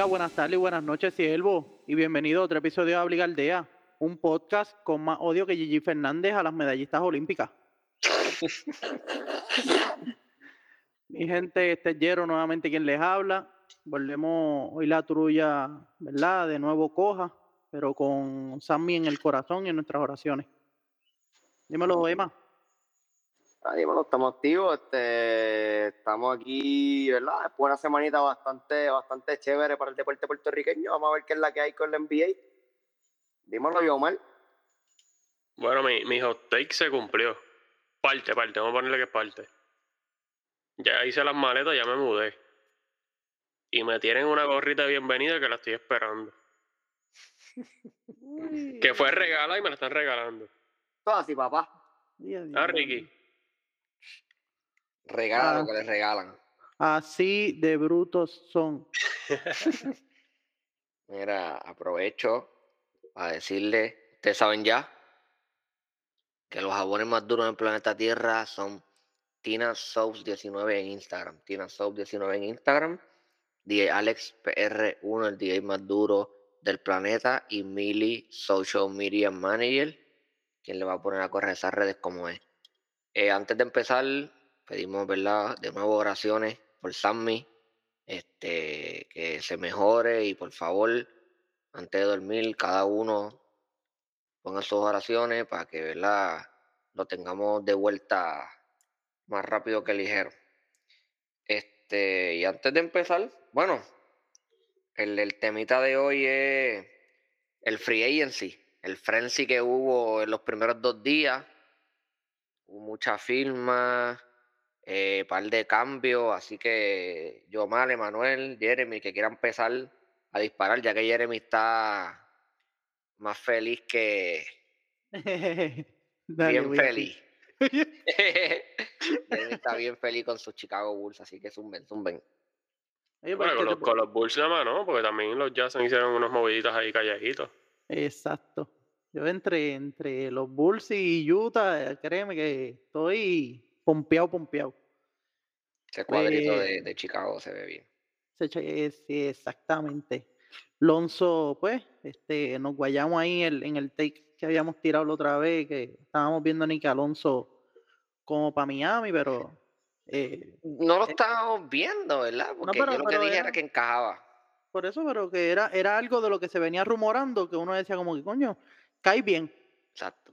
Días, buenas tardes y buenas noches, siervo. Y bienvenido a otro episodio de Obligaldea, un podcast con más odio que Gigi Fernández a las medallistas olímpicas. Mi gente, este es Jero nuevamente quien les habla. Volvemos hoy la trulla, ¿verdad? De nuevo coja, pero con Sammy en el corazón y en nuestras oraciones. Dímelo, Emma. Ah, dímelo, estamos activos, este, estamos aquí, ¿verdad? Después una semanita bastante, bastante chévere para el deporte puertorriqueño. Vamos a ver qué es la que hay con la NBA. Dímelo, yo, Omar. Bueno, mi, mi hot take se cumplió. Parte, parte, vamos a ponerle que es parte. Ya hice las maletas, ya me mudé. Y me tienen una gorrita de bienvenida que la estoy esperando. que fue regala y me la están regalando. Todo así, papá. Ah, Ricky. Regala Ah. lo que les regalan. Así de brutos son. Mira, aprovecho para decirle, ustedes saben ya, que los jabones más duros del planeta Tierra son Tina Soaps 19 en Instagram. Tina Soaps 19 en Instagram. DJ Alex PR1, el DJ más duro del planeta. Y Mili, Social Media Manager, quien le va a poner a correr esas redes como es. Eh, antes de empezar, pedimos, ¿verdad? De nuevo oraciones por Sammy, este, que se mejore y por favor, antes de dormir, cada uno ponga sus oraciones para que, ¿verdad? Lo tengamos de vuelta más rápido que ligero. Este, y antes de empezar, bueno, el, el temita de hoy es el free agency, el frenzy que hubo en los primeros dos días. Hubo muchas firmas, eh, par de cambios, así que yo mal, Emanuel, Jeremy, que quiera empezar a disparar, ya que Jeremy está más feliz que Dale, bien feliz. Jeremy está bien feliz con sus Chicago Bulls, así que zumben, zumben. Pues, Bueno, ¿qué con los, con los Bulls nada más, ¿no? Porque también los Jazz hicieron unos moviditas ahí calladitos. Exacto. Yo entre, entre los Bulls y Utah, eh, créeme que estoy pompeado, pompeado. Ese cuadrito de, de Chicago se ve bien. Se eh, sí, exactamente. Lonzo, pues, este, nos guayamos ahí en el, en el take que habíamos tirado la otra vez, que estábamos viendo a Nick Alonso como para Miami, pero eh, No lo Eh, estábamos viendo, ¿verdad? Porque pero- yo lo que dije era- era que encajaba. por eso, pero que era, era algo de lo que se venía rumorando, que uno decía como que, coño, cae bien. Exacto.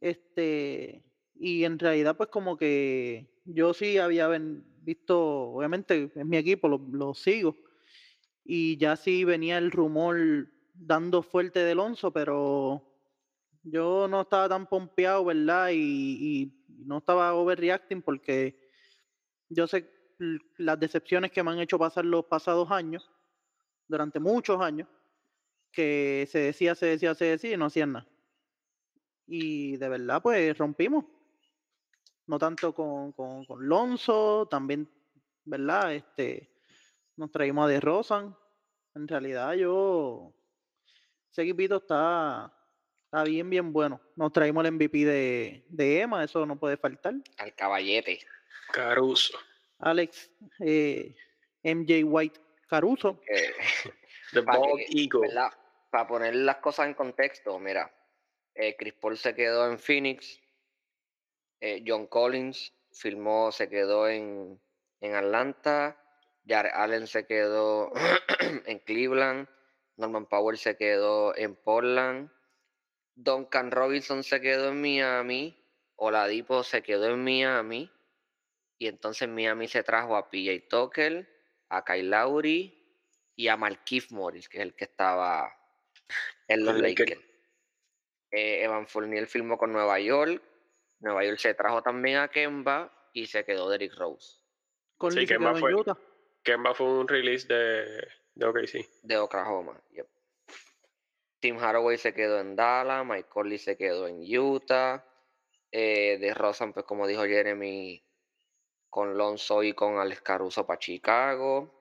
Este, y en realidad, pues como que yo sí había visto, obviamente es mi equipo, lo, lo sigo, y ya sí venía el rumor dando fuerte de Alonso, pero yo no estaba tan pompeado, ¿verdad? Y, y no estaba overreacting porque yo sé las decepciones que me han hecho pasar los pasados años, durante muchos años, que se decía, se decía, se decía y no hacían nada. Y de verdad, pues rompimos. No tanto con, con, con Lonzo, también, ¿verdad? Este, nos traímos a De Rosan. En realidad, yo. Ese equipito está, está bien, bien bueno. Nos traímos el MVP de, de Emma, eso no puede faltar. Al caballete. Caruso. Alex eh, MJ White Caruso. The Pa' Bald que- Eagle. ¿verdad? Para poner las cosas en contexto, mira, eh, Chris Paul se quedó en Phoenix, eh, John Collins firmó, se quedó en, en Atlanta, Jared Allen se quedó en Cleveland, Norman Powell se quedó en Portland, Duncan Robinson se quedó en Miami, Oladipo se quedó en Miami, y entonces Miami se trajo a PJ Tucker, a Kyle Lowry y a Markieff Morris, que es el que estaba en los. Lakers. Eh, Evan Fournier firmó con Nueva York. Nueva York se trajo también a Kemba y se quedó Derrick Rose Conley se Kemba fue. Utah. Kemba fue un release de, de OKC. de Oklahoma. Yep. Tim Haraway se quedó en Dallas, Mike Conley se quedó en Utah. Eh, de Rosan, pues como dijo Jeremy, con Lonzo y con Alex Caruso para Chicago.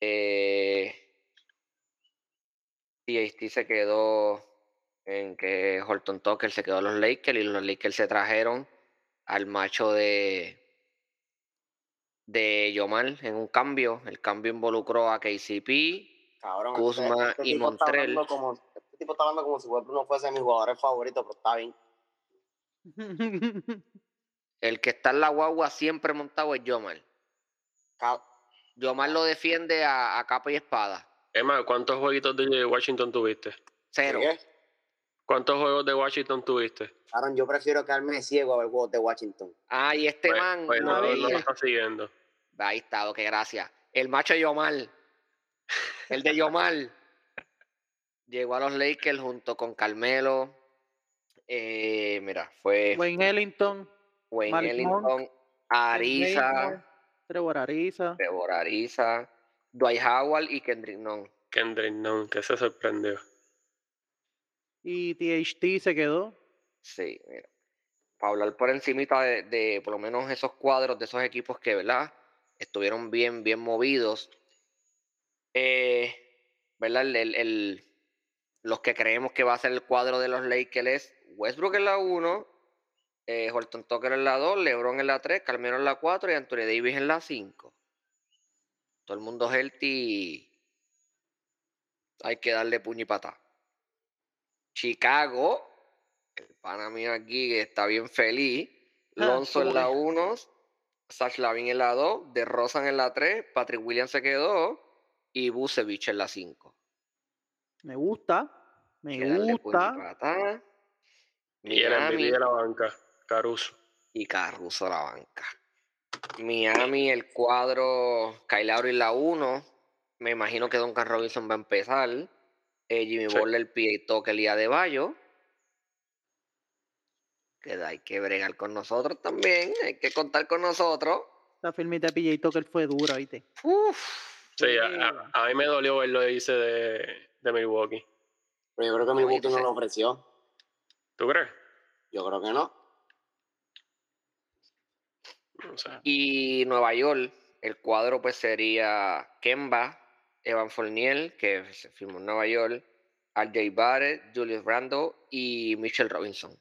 Eh, THT se quedó en que Horton Tucker se quedó en los Lakers y los Lakers se trajeron al macho de de Yomar en un cambio. El cambio involucró a KCP, Cabrón, este- Kuzma este y Montrell. Como, este tipo está hablando como si Westbrook no fuese mi jugador favorito, pero está bien. El que está en la guagua siempre montado es Yomar. Ca- Yomar lo defiende a, a capa y espada. Emma, ¿cuántos jueguitos de Washington tuviste? Cero. ¿Qué? ¿Cuántos juegos de Washington tuviste? Cabrón, yo prefiero quedarme ciego a ver juegos de Washington. Ah, y este Pues- man. pues no no, lo está siguiendo. Ahí está, ok, gracias. El macho de Yomar. El de Yomar. Llegó a los Lakers junto con Carmelo. eh, mira, fue Wayne Ellington, Wayne Ellington, Monk, Ariza, Trevor Ariza. Trevor Ariza, Dwight Howard y Kendrick Nunn. Kendrick Nunn, que se sorprendió. Y THT se quedó. Sí, mira. Para hablar por encimita de, de por lo menos esos cuadros de esos equipos que, ¿verdad? Estuvieron bien, bien movidos. Eh, ¿Verdad? El, el- los que creemos que va a ser el cuadro de los Lakers es Westbrook en la 1, eh, Horton Tucker en la 2, LeBron en la 3, Carmelo en la 4 y Anthony Davis en la 5. Todo el mundo healthy. Hay que darle puño y patá. Chicago, el pana mío aquí que está bien feliz. Ah, Lonzo en ¿cómo la es? 1, Sash Lavin en la 2, De Rosan en la 3, Patrick Williams se quedó y Busevich en la 5. Me gusta. Me gusta. Y el de la banca, Caruso. y Caruso a la banca. Miami, el cuadro, Kyle Lowry en la 1. Me imagino que Duncan Robinson va a empezar. Eh, Jimmy Sí. Butler, P.A. Tucker y Adebayo. Que hay que bregar con nosotros también. Hay que contar con nosotros. La filmita de PJ Tucker fue dura, ¿viste? Uf. Sí, a, Dura. a- a mí me dolió ver lo que hice de, de Milwaukee. Pero yo creo que Milwaukee no lo ofreció. ¿Tú crees? Yo creo que no. Y Nueva York, el cuadro pues sería Kemba, Evan Fournier, que se firmó en Nueva York, RJ Barrett, Julius Randle y Mitchell Robinson.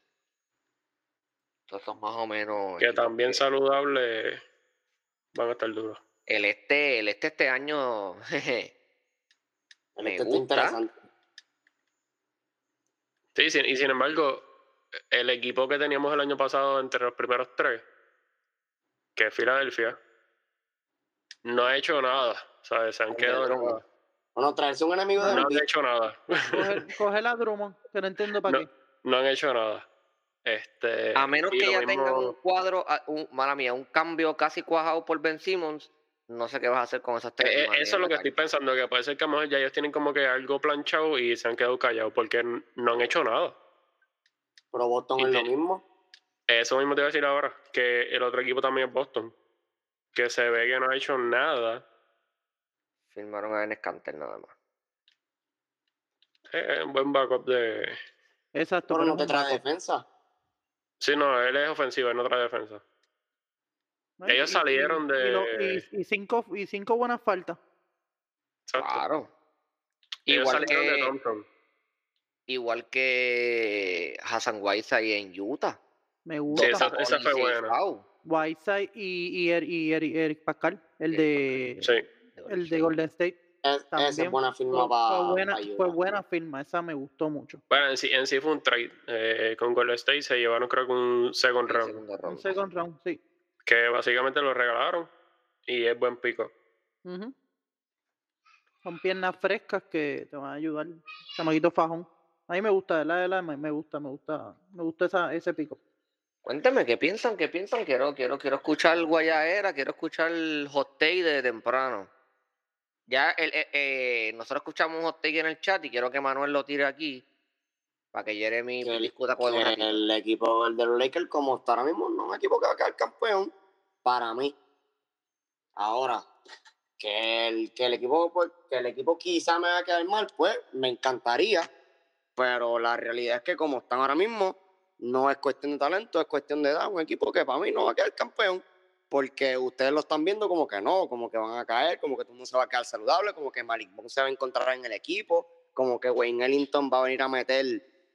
Entonces son más o menos. Que también que- saludables van a estar duros. El este, el este este año, jeje, El Me este gusta. Sí, sin- y sin embargo, el equipo que teníamos el año pasado entre los primeros tres, que es Filadelfia, no ha hecho nada. ¿Sabes? Se han quedado. Bueno, traerse un enemigo de No han hecho nada. Coge, coge la Drummond, que no entiendo para No. qué. No han hecho nada. Este, a menos que ya mismo- tengan un cuadro, un, mala mía, un cambio casi cuajado por Ben Simmons, no sé qué vas a hacer con esas tres. Eh, eh, eso es lo que estoy pensando, que puede ser que a lo mejor ya ellos tienen como que algo planchado y se han quedado callados porque no han hecho nada. Pero Boston Y es lo mismo. Eso mismo te iba a decir ahora, que el otro equipo también es Boston, que se ve que no ha hecho nada. Firmaron a Enes Kanter nada más. Un buen backup de... Exacto. Pero no te trae defensa. Sí, no, él es ofensivo, él no trae defensa. Bueno, ellos salieron y de- y, y cinco, y cinco buenas faltas. Exacto. Claro. Ellos Igual salieron de que, Thompson. igual que Hassan Whiteside en Utah. Me Sí, gusta. esa, esa y fue buena. Whiteside y, y, Er- y Eric, Pascal, el de, Sí. El de Golden State. Es- esa También es buena Fue, firma fue para buena, fue buena firma, esa me gustó mucho. Bueno, en sí, en sí fue un trade. eh, con Golden State se llevaron creo que un second round. segunda Un ronda. second round, sí. Que básicamente lo regalaron. Y es buen pico. Ujú. Son piernas frescas que te van a ayudar. Chamaquito fajón. A mí me gusta, de la de la me me gusta, me gusta, me gusta esa, ese pico. Cuéntame, ¿qué piensan? ¿Qué piensan? Quiero, quiero, quiero escuchar Guayaera, quiero escuchar el hot take de temprano. Ya el, eh, eh, nosotros escuchamos un hot take en el chat y quiero que Manuel lo tire aquí para que Jeremy Que el- discuta con ratito. el equipo el de los Lakers, como está ahora mismo, no es un equipo que va a quedar campeón. Para mí. Ahora, que el, que el equipo, pues, que el equipo quizá me va a quedar mal, pues me encantaría. Pero la realidad es que como están ahora mismo, no es cuestión de talento, es cuestión de edad. Un equipo que para mí no va a quedar campeón. Porque ustedes lo están viendo como que no, como que van a caer, como que todo el mundo se va a quedar saludable, como que Malik Monk se va a encontrar en el equipo, como que Wayne Ellington va a venir a meter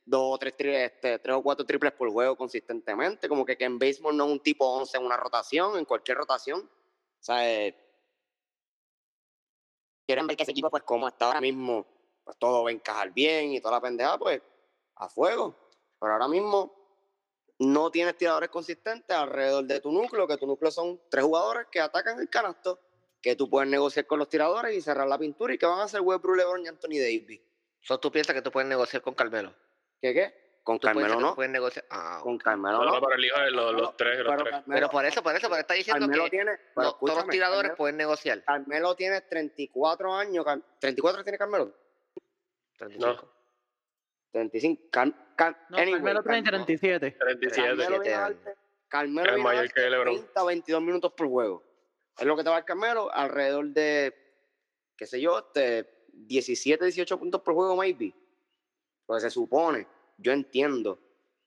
dos o tres, este, tres o cuatro triples por juego consistentemente, como que Ken Baseball no es un tipo 11 en una rotación, en cualquier rotación. sea, eh, quieren ver que ese equipo, pues como está ahora mismo, pues todo va a encajar bien y toda la pendejada, pues a fuego. Pero ahora mismo no tienes tiradores consistentes alrededor de tu núcleo, que tu núcleo son tres jugadores que atacan el canasto, que tú puedes negociar con los tiradores y cerrar la pintura y que van a hacer Westbrook, LeBron y Anthony Davis. So, ¿Tú piensas que tú puedes negociar con Carmelo? ¿Qué qué? Con ¿Tú piensas Carmelo no. puedes negociar? Ah, Con. Carmelo No, no. no, pero elijo de los, los tres, los Pero tres. Carmelo- Pero por eso, por eso, pero está diciendo Carmelo que tiene, pero no, todos los tiradores Carmelo- pueden negociar. Carmelo tiene 34 años. Car- ¿34 tiene Carmelo? 35. 35. Car- Car- No, anyway, Carmelo tiene Carmelo- 37. 37. Carmelo Es mayor que LeBron. 30 22 minutos por juego. Es lo que te va a dar Carmelo alrededor de, qué sé yo, este, 17, 18 puntos por juego, maybe. Pues se supone, yo entiendo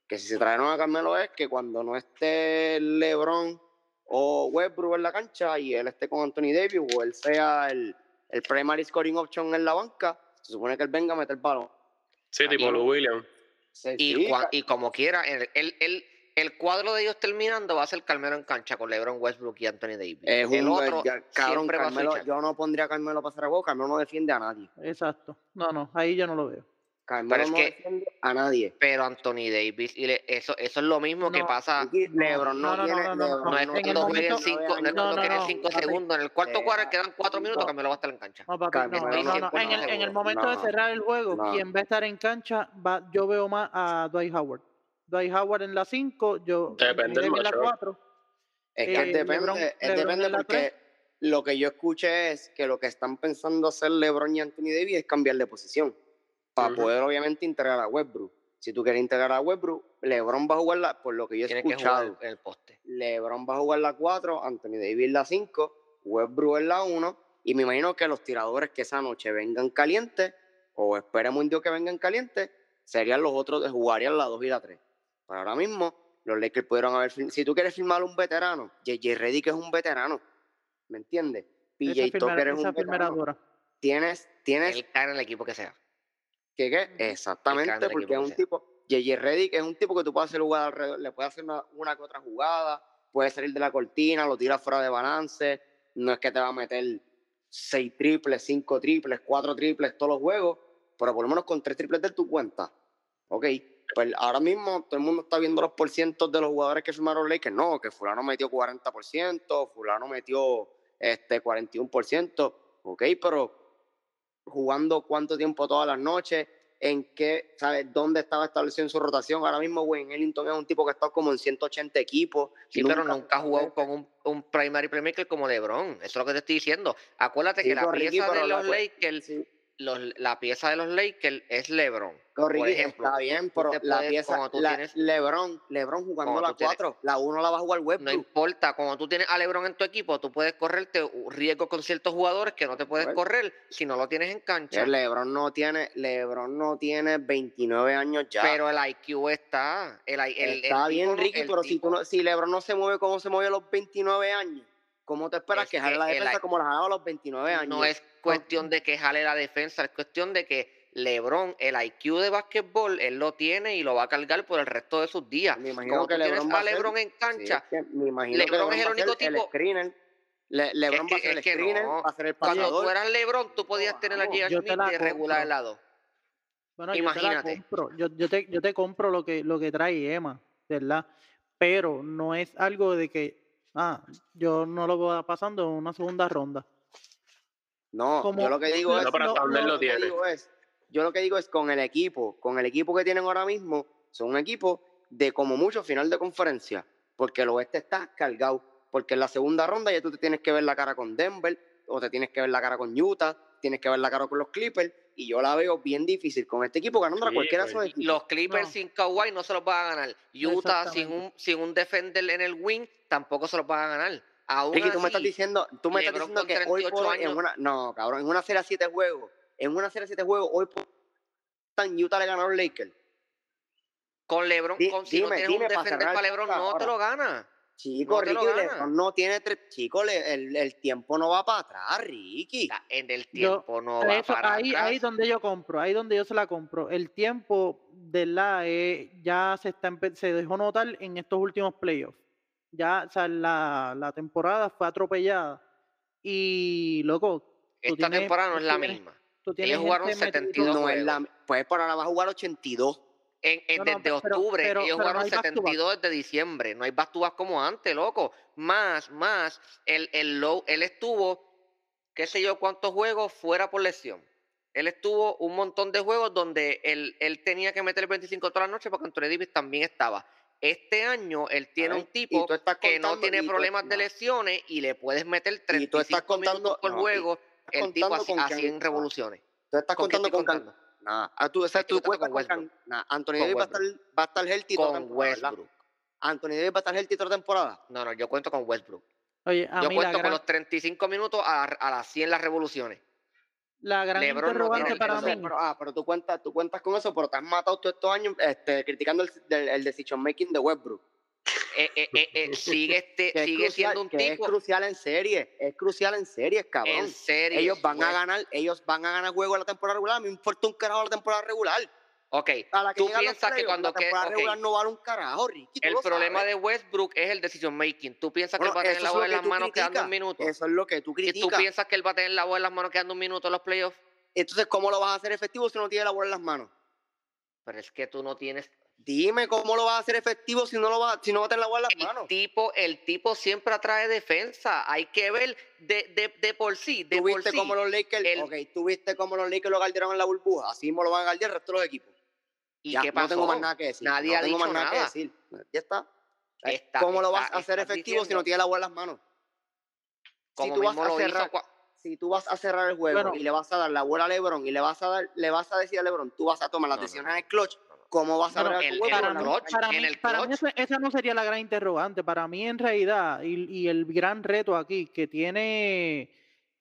que si se trajeron a Carmelo es que cuando no esté LeBron o Westbrook en la cancha y él esté con Anthony Davis o él sea el, el primary scoring option en la banca, se supone que él venga a meter balón. Sí, tipo Lou Williams. Y, y como quiera, el, el, el, el cuadro de ellos terminando va a ser Carmelo en cancha con LeBron Westbrook y Anthony Davis. Es el un otro ya, cabrón, siempre va a Carmelo, switchar. yo no pondría a Carmelo para hacer juego, Carmelo no defiende a nadie. Exacto. No, no, ahí yo no lo veo. Carmelo es no que- a nadie. Pero Anthony Davis, y le- eso, eso es lo mismo que No, pasa. Aquí LeBron no, no, no, tiene. no, no, LeBron No es en el cuando cinco papi. segundos. En el cuarto Eh, cuarto quedan cuatro minutos, no. Carmelo va a estar en cancha. No, papi, Carmelo no, no, no, no. no, En el, en el no, momento de cerrar el juego, No. quien va a estar en cancha, va, yo veo más a Dwight Howard. Dwight Howard en la 5, yo Depende en la matchup. 4. Es que Eh, depende, LeBron- es LeBron depende en la porque lo que yo escuché es que lo que están pensando hacer LeBron y Anthony Davis es cambiar de posición para poder obviamente integrar a Westbrook. Si tú quieres integrar a Westbrook, LeBron va a jugar la, por lo que yo he Tiene que jugar escuchado, en el poste. LeBron va a jugar la 4, Anthony Davis la 5, Westbrook en la 1 y me imagino que los tiradores que esa noche vengan calientes o esperemos un día que vengan calientes, serían los otros, jugarían la 2 y la 3. Pero ahora mismo los Lakers pudieron haber. Si tú quieres firmar a un veterano, JJ Reddick es un veterano. ¿Me entiendes? PJ Tucker es un veterano. Tienes, tienes Él en el equipo que sea. Que qué? Ujú. Exactamente, porque es que un tipo, JJ Reddick es un tipo que tú puedes hacer jugar alrededor, le puedes hacer una, una que otra jugada, puede salir de la cortina, lo tira fuera de balance, no es que te va a meter seis triples, cinco triples, cuatro triples todos los juegos, pero por lo menos con tres triples de tu cuenta. Ok, pues ahora mismo todo el mundo está viendo los porcientos de los jugadores que firmaron Lakers, no, que fulano metió 40%, fulano metió este 41%, ok, pero jugando cuánto tiempo todas las noches, en qué, ¿sabes? ¿Dónde estaba establecido en su rotación? Ahora mismo Wayne Ellington es un tipo que ha estado como en 180 equipos. Sí, pero nunca ha jugado con un, un primary playmaker como LeBron. Eso es lo que te estoy diciendo. Acuérdate Sí, que la Ricky, pieza de los Lakers, Sí, los, la pieza de los Lakers es LeBron. Corrique, ejemplo, está bien, pero la pieza, tú la- tienes- LeBron, LeBron jugando la tú tienes- 4, la 1 la va a jugar No Westbrook. importa, cuando tú tienes a LeBron en tu equipo, tú puedes correrte riesgo con ciertos jugadores que no te puedes correr si no lo tienes en cancha. LeBron no tiene, LeBron no tiene 29 años ya. Pero el IQ está. El, el- el Está bien, no- Ricky, el pero si, tú no, si LeBron no se mueve como se movió a los 29 años, ¿cómo te esperas Es que jale que la el defensa como la jalaba a los 29 años? No es cuestión de que jale la defensa, es cuestión de que LeBron, el IQ de básquetbol, él lo tiene y lo va a cargar por el resto de sus días. Me imagino Como que tú tienes LeBron va a a LeBron en Sí, cancha, es que me imagino LeBron que LeBron es el a único tipo- screener. Le- LeBron que- va a ser el screener, no. va a ser el cuando tú eras LeBron, tú podías tener a J.R. yo te Smith de regular al lado. Bueno, yo te la Imagínate. compro. Yo, yo, te, yo te compro lo que, lo que trae Emma, ¿verdad? Pero no es algo de que, ah, yo no lo voy pasando en una segunda ronda. No, Como- yo lo que digo es, No, no, lo que digo yo lo que digo es con el equipo, con el equipo que tienen ahora mismo, son un equipo de como mucho final de conferencia, porque el oeste está cargado, porque en la segunda ronda ya tú te tienes que ver la cara con Denver, o te tienes que ver la cara con Utah, tienes que ver la cara con los Clippers, y yo la veo bien difícil con este equipo ganando a Sí, cualquiera de pues, esos equipos. Los Clippers No. sin Kawhi no se los van a ganar. Utah sin un, sin un defender en el wing tampoco se los van a ganar. Aún Ricky, tú me estás diciendo, tú me estás diciendo que hoy 38 por hoy, en años- una, no, cabrón, en una serie a 7 juegos, en una serie a 7 juegos, hoy por en Utah le ganó a los Lakers. con LeBron, Di- con, si dime, no tienes dime un para defender para LeBron, no te lo gana. Chico, No te lo Ricky, gana. LeBron no tiene tres. Chico, le- el, el tiempo no va para atrás, Ricky. La- En el Yo- tiempo no va Eso, para ahí, atrás. ahí donde yo compro, ahí donde yo se la compro. El tiempo de la eh, ya se está se dejó notar en estos últimos playoffs. Ya, o sea, la, la temporada fue atropellada. Y, loco, Esta tienes- temporada no es la tienes- misma. tú Ellos jugaron gente metida- 72 No es la, pues por ahora va a jugar 82. En, en- No, no, desde pero- octubre, pero- ellos pero no jugaron back. 72 desde diciembre. No hay back to back como antes, loco. Más, más, el, el low, él estuvo, qué sé yo, cuántos juegos fuera por lesión. Él estuvo un montón de juegos donde él, él tenía que meter 25 toda la noche porque Anthony Davis también estaba. Este año él tiene un tipo que no tiene tú- problemas de lesiones y le puedes meter Y tú 35 estás contando- minutos por no, y juego. El tipo así, quién- en revoluciones. Tú estás ¿Con qué contando con Can- contando? Nada. Ah, tú, o sea, tú cuentas con Can- nada, Anthony Davis va a, estar, va a estar healthy toda Con. Westbrook. Anthony Davis va a estar healthy toda la temporada. No, no, yo cuento con Westbrook. Oye, a Yo mí la cuento con gran, los 35 minutos a, a las 100 las revoluciones. La gran LeBron no interrogante tiene- para no mí. Pero, ah, pero tú cuentas, tú cuentas con eso, pero te has matado todos estos años este, criticando el, decision making de Westbrook. Eh, eh, eh, eh, sigue este, sigue crucial, siendo un que tipo es crucial en serie, es crucial en series, cabrón. en serio. ellos van a ganar, ellos van a ganar juego en la temporada regular, me importa un carajo la temporada regular. Ok, que Tú piensas que cuando la que- temporada ok. regular no vale un carajo, Ricky. tú el problema sabes. de Westbrook es el decision making. ¿Tú piensas que él va a tener la bola en las manos quedando un criticas. minuto? Eso es lo que tú ¿Y tú criticas. piensas que él va a tener la bola en las manos quedando un minuto en los playoffs? Entonces, ¿cómo lo vas a hacer efectivo si no tienes la bola en las manos? Pero es que tú no tienes Dime cómo lo vas a hacer efectivo si no lo vas, si no va a tener la bola en las el manos. tipo, el tipo siempre atrae defensa. Hay que ver de, de, de por sí, de ¿Tú por viste sí. cómo los Lakers, el- ok, tú viste cómo los Lakers lo guardaron en la burbuja? Así mismo lo van a guardar el resto de los equipos. ¿Y Ya, qué pasó? No tengo más nada que decir. Nadie no ha tengo dicho más nada, que decir. Ya está. Está- ¿Cómo lo vas a hacer efectivo si no tienes la bola en las manos? Como si tú vas a lo cerrar, hizo si tú vas a cerrar el juego Bueno. y le vas a dar la bola a LeBron y le vas a dar, le vas a decir a LeBron, tú vas a tomar las No, decisiones no, en el clutch. ¿cómo vas a Bueno, ver el- el para mí, clutch, para en mí- el para mí clutch. esa, esa no sería la gran interrogante. Para mí, en realidad, y, y el gran reto aquí que tiene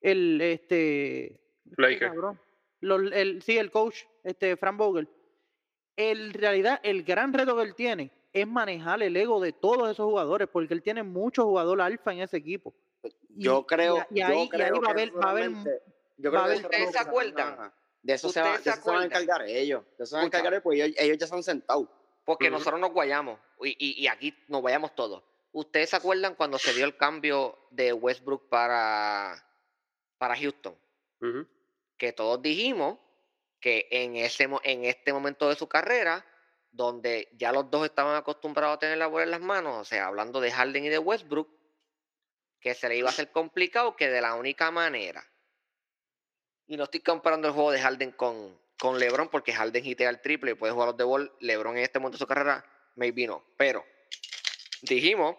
el este, Laker. cabrón, los- el, sí, el coach, este Frank Vogel. En realidad, el gran reto que él tiene es manejar el ego de todos esos jugadores, porque él tiene muchos jugadores alfa en ese equipo. Y- Yo creo, y, a- y yo ahí, y ahí creo va a que haber, va a haber ¿Ustedes se acuerdan? De eso, se, va, de ¿Ustedes se eso se van a encargar ellos. De eso se van a encargar ellos, porque ellos, ellos ya se han sentado. Porque nosotros nos guayamos y, y- y aquí nos vayamos todos. ¿Ustedes se acuerdan cuando se dio el cambio de Westbrook para, para Houston? Que todos dijimos que en, ese, en este momento de su carrera, donde ya los dos estaban acostumbrados a tener la bola en las manos, o sea, hablando de Harden y de Westbrook, que se le iba a hacer complicado, que de la única manera, y no estoy comparando el juego de Harden con, con LeBron, porque Harden hitea el triple y puede jugar los de ball, LeBron en este momento de su carrera, maybe no, pero dijimos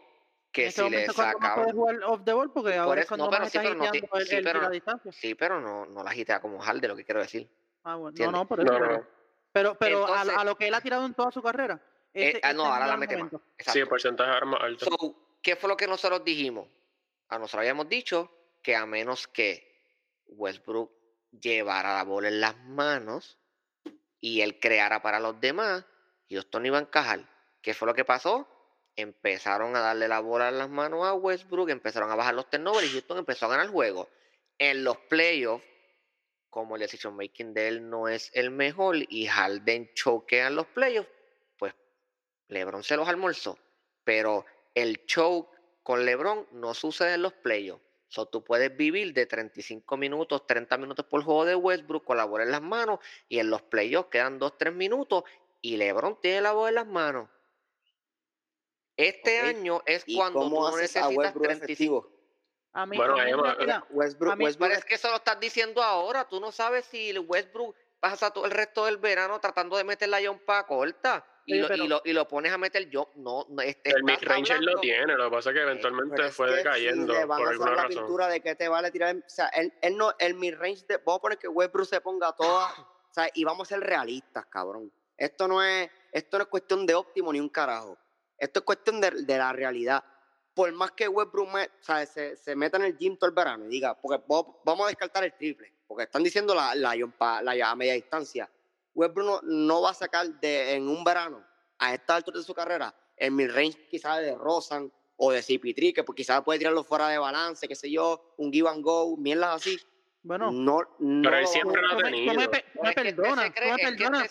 que en este si le sacaban... puede jugar off the ball, porque Por ahora es eso- cuando no, pero más sí, pero no el, sí, el de pero la no- distancia. Sí, pero no, no la agitea como Harden, lo que quiero decir. Ah, bueno, no, ¿Entiendes? no, por eso. No, no, pero- no. Pero, pero a- Entonces- a, lo que él ha tirado en toda su carrera. Eh, ah, no, ahora la gran mete más. momento. Sí, el porcentaje ahora más alto. So, ¿Qué fue lo que nosotros dijimos? A nosotros habíamos dicho que a menos que Westbrook llevara la bola en las manos y él creara para los demás, Houston iba a encajar. ¿Qué fue lo que pasó? Empezaron a darle la bola en las manos a Westbrook, empezaron a bajar los turnovers y Houston empezó a ganar el juego. En los playoffs, como el decision making de él no es el mejor y Harden choquea en los playoffs, pues LeBron se los almorzó. Pero el choke con LeBron no sucede en los playoffs. So, tú puedes vivir de 35 minutos, 30 minutos por juego de Westbrook con la bola en las manos y en los playoffs quedan 2, 3 minutos y LeBron tiene la bola en las manos. Este Ok, año es ¿Y cuando tú no necesitas Westbrook 35. A mí, Bueno, a mí ahí en va- realidad- Westbrook, A mí- Westbrook Pero es que eso lo estás diciendo ahora. Tú no sabes si el Westbrook pasa todo el resto del verano tratando de meter la jumpa corta y, lo, pero- y, lo, y lo pones a meter yo. No, no este, El estás mid-range él lo tiene, lo que pasa es que eventualmente Pero es fue que decayendo si le van por a hacer la razón. pintura de que te vale tirar, o sea, él, él no, el mid-range, de- vamos a poner que Westbrook se ponga toda, o sea, y vamos a ser realistas, cabrón. Esto no es, esto no es cuestión de óptimo ni un carajo. Esto es cuestión de, de la realidad. Por más que Westbrook me- se, se meta en el gym todo el verano y diga, porque vamos a descartar el triple, porque están diciendo la, la, la a media distancia. Westbrook no, no va a sacar de, en un verano, a esta altura de su carrera, el mid-range quizás de Rosan o de CP3, que pues quizás puede tirarlo fuera de balance, qué sé yo, un give and go, mierdas así. Bueno, No, no Pero él siempre a lo ha tú me tenido. me Es cree- me es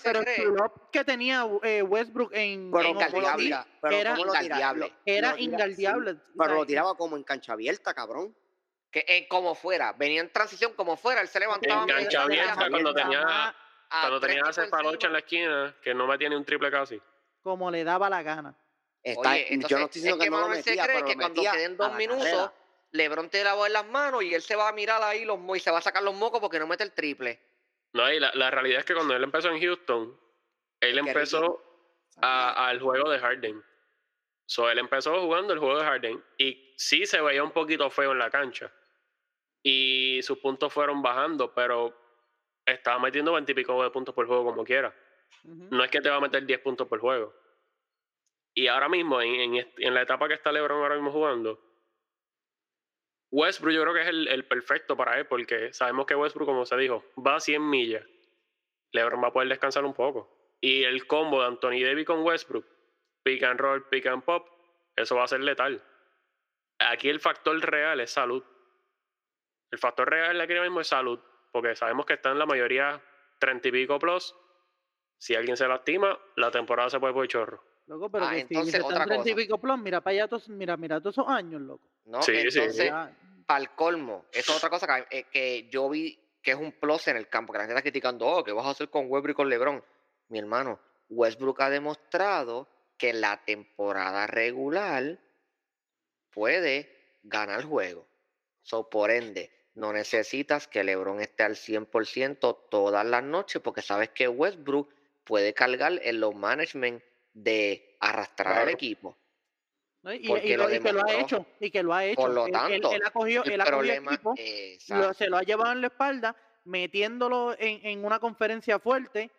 se pero el flop que tenía eh, Westbrook en, Pero en era ingaldeable. Era ingaldeable. pero lo tiraba como en cancha abierta, cabrón. Que eh, como fuera, venía en transición como fuera, él se levantaba. En cancha abierta, cuando tenía- a Cuando tenía paloche en la esquina, que no metía ni un triple casi. como le daba la gana. Está- Oye, entonces, yo no estoy es diciendo que que, no lo se cree pero que lo cuando queden a dos minutos, carrera. LeBron te la bola en las manos y él se va a mirar ahí los y se va a sacar los mocos porque no mete el triple. No, y la, la realidad es que cuando él empezó en Houston, él empezó a- al juego de Harden. So, él empezó jugando el juego de Harden y sí se veía un poquito feo en la cancha. Y sus puntos fueron bajando, pero estaba metiendo 20 y pico de puntos por juego como quiera. No es que te va a meter 10 puntos por juego. Y ahora mismo, en, en en la etapa que está LeBron ahora mismo jugando, Westbrook yo creo que es el, el perfecto para él, porque sabemos que Westbrook, como se dijo, va a 100 millas. LeBron va a poder descansar un poco. Y el combo de Anthony Davis con Westbrook, pick and roll, pick and pop, eso va a ser letal. Aquí el factor real es salud. El factor real aquí mismo es salud, porque sabemos que están la mayoría 30 y pico plus. Si alguien se lastima, la temporada se puede por chorro. Loco, pero Ah, que entonces, si se otra están 30 y cosa. pico plus, mira para allá, todos, mira, mira todos esos años, loco. ¿No? Sí, sí. Entonces, Ya, al colmo, eso es otra cosa que, eh, que yo vi que es un plus en el campo, que la gente está criticando, oh, ¿qué vas a hacer con Westbrook y con LeBron? Mi hermano, Westbrook ha demostrado que en la temporada regular puede ganar juego. So, por ende, no necesitas que LeBron esté al 100% todas las noches porque sabes que Westbrook puede cargar en los management de arrastrar al Claro. equipo. ¿No? Y, porque y lo lo, y que lo ha hecho, y que lo ha hecho. Por lo Él- tanto, él, ha cogido, El él ha cogido problema equipo, lo- se lo ha llevado en la espalda, metiéndolo en, en una conferencia fuerte,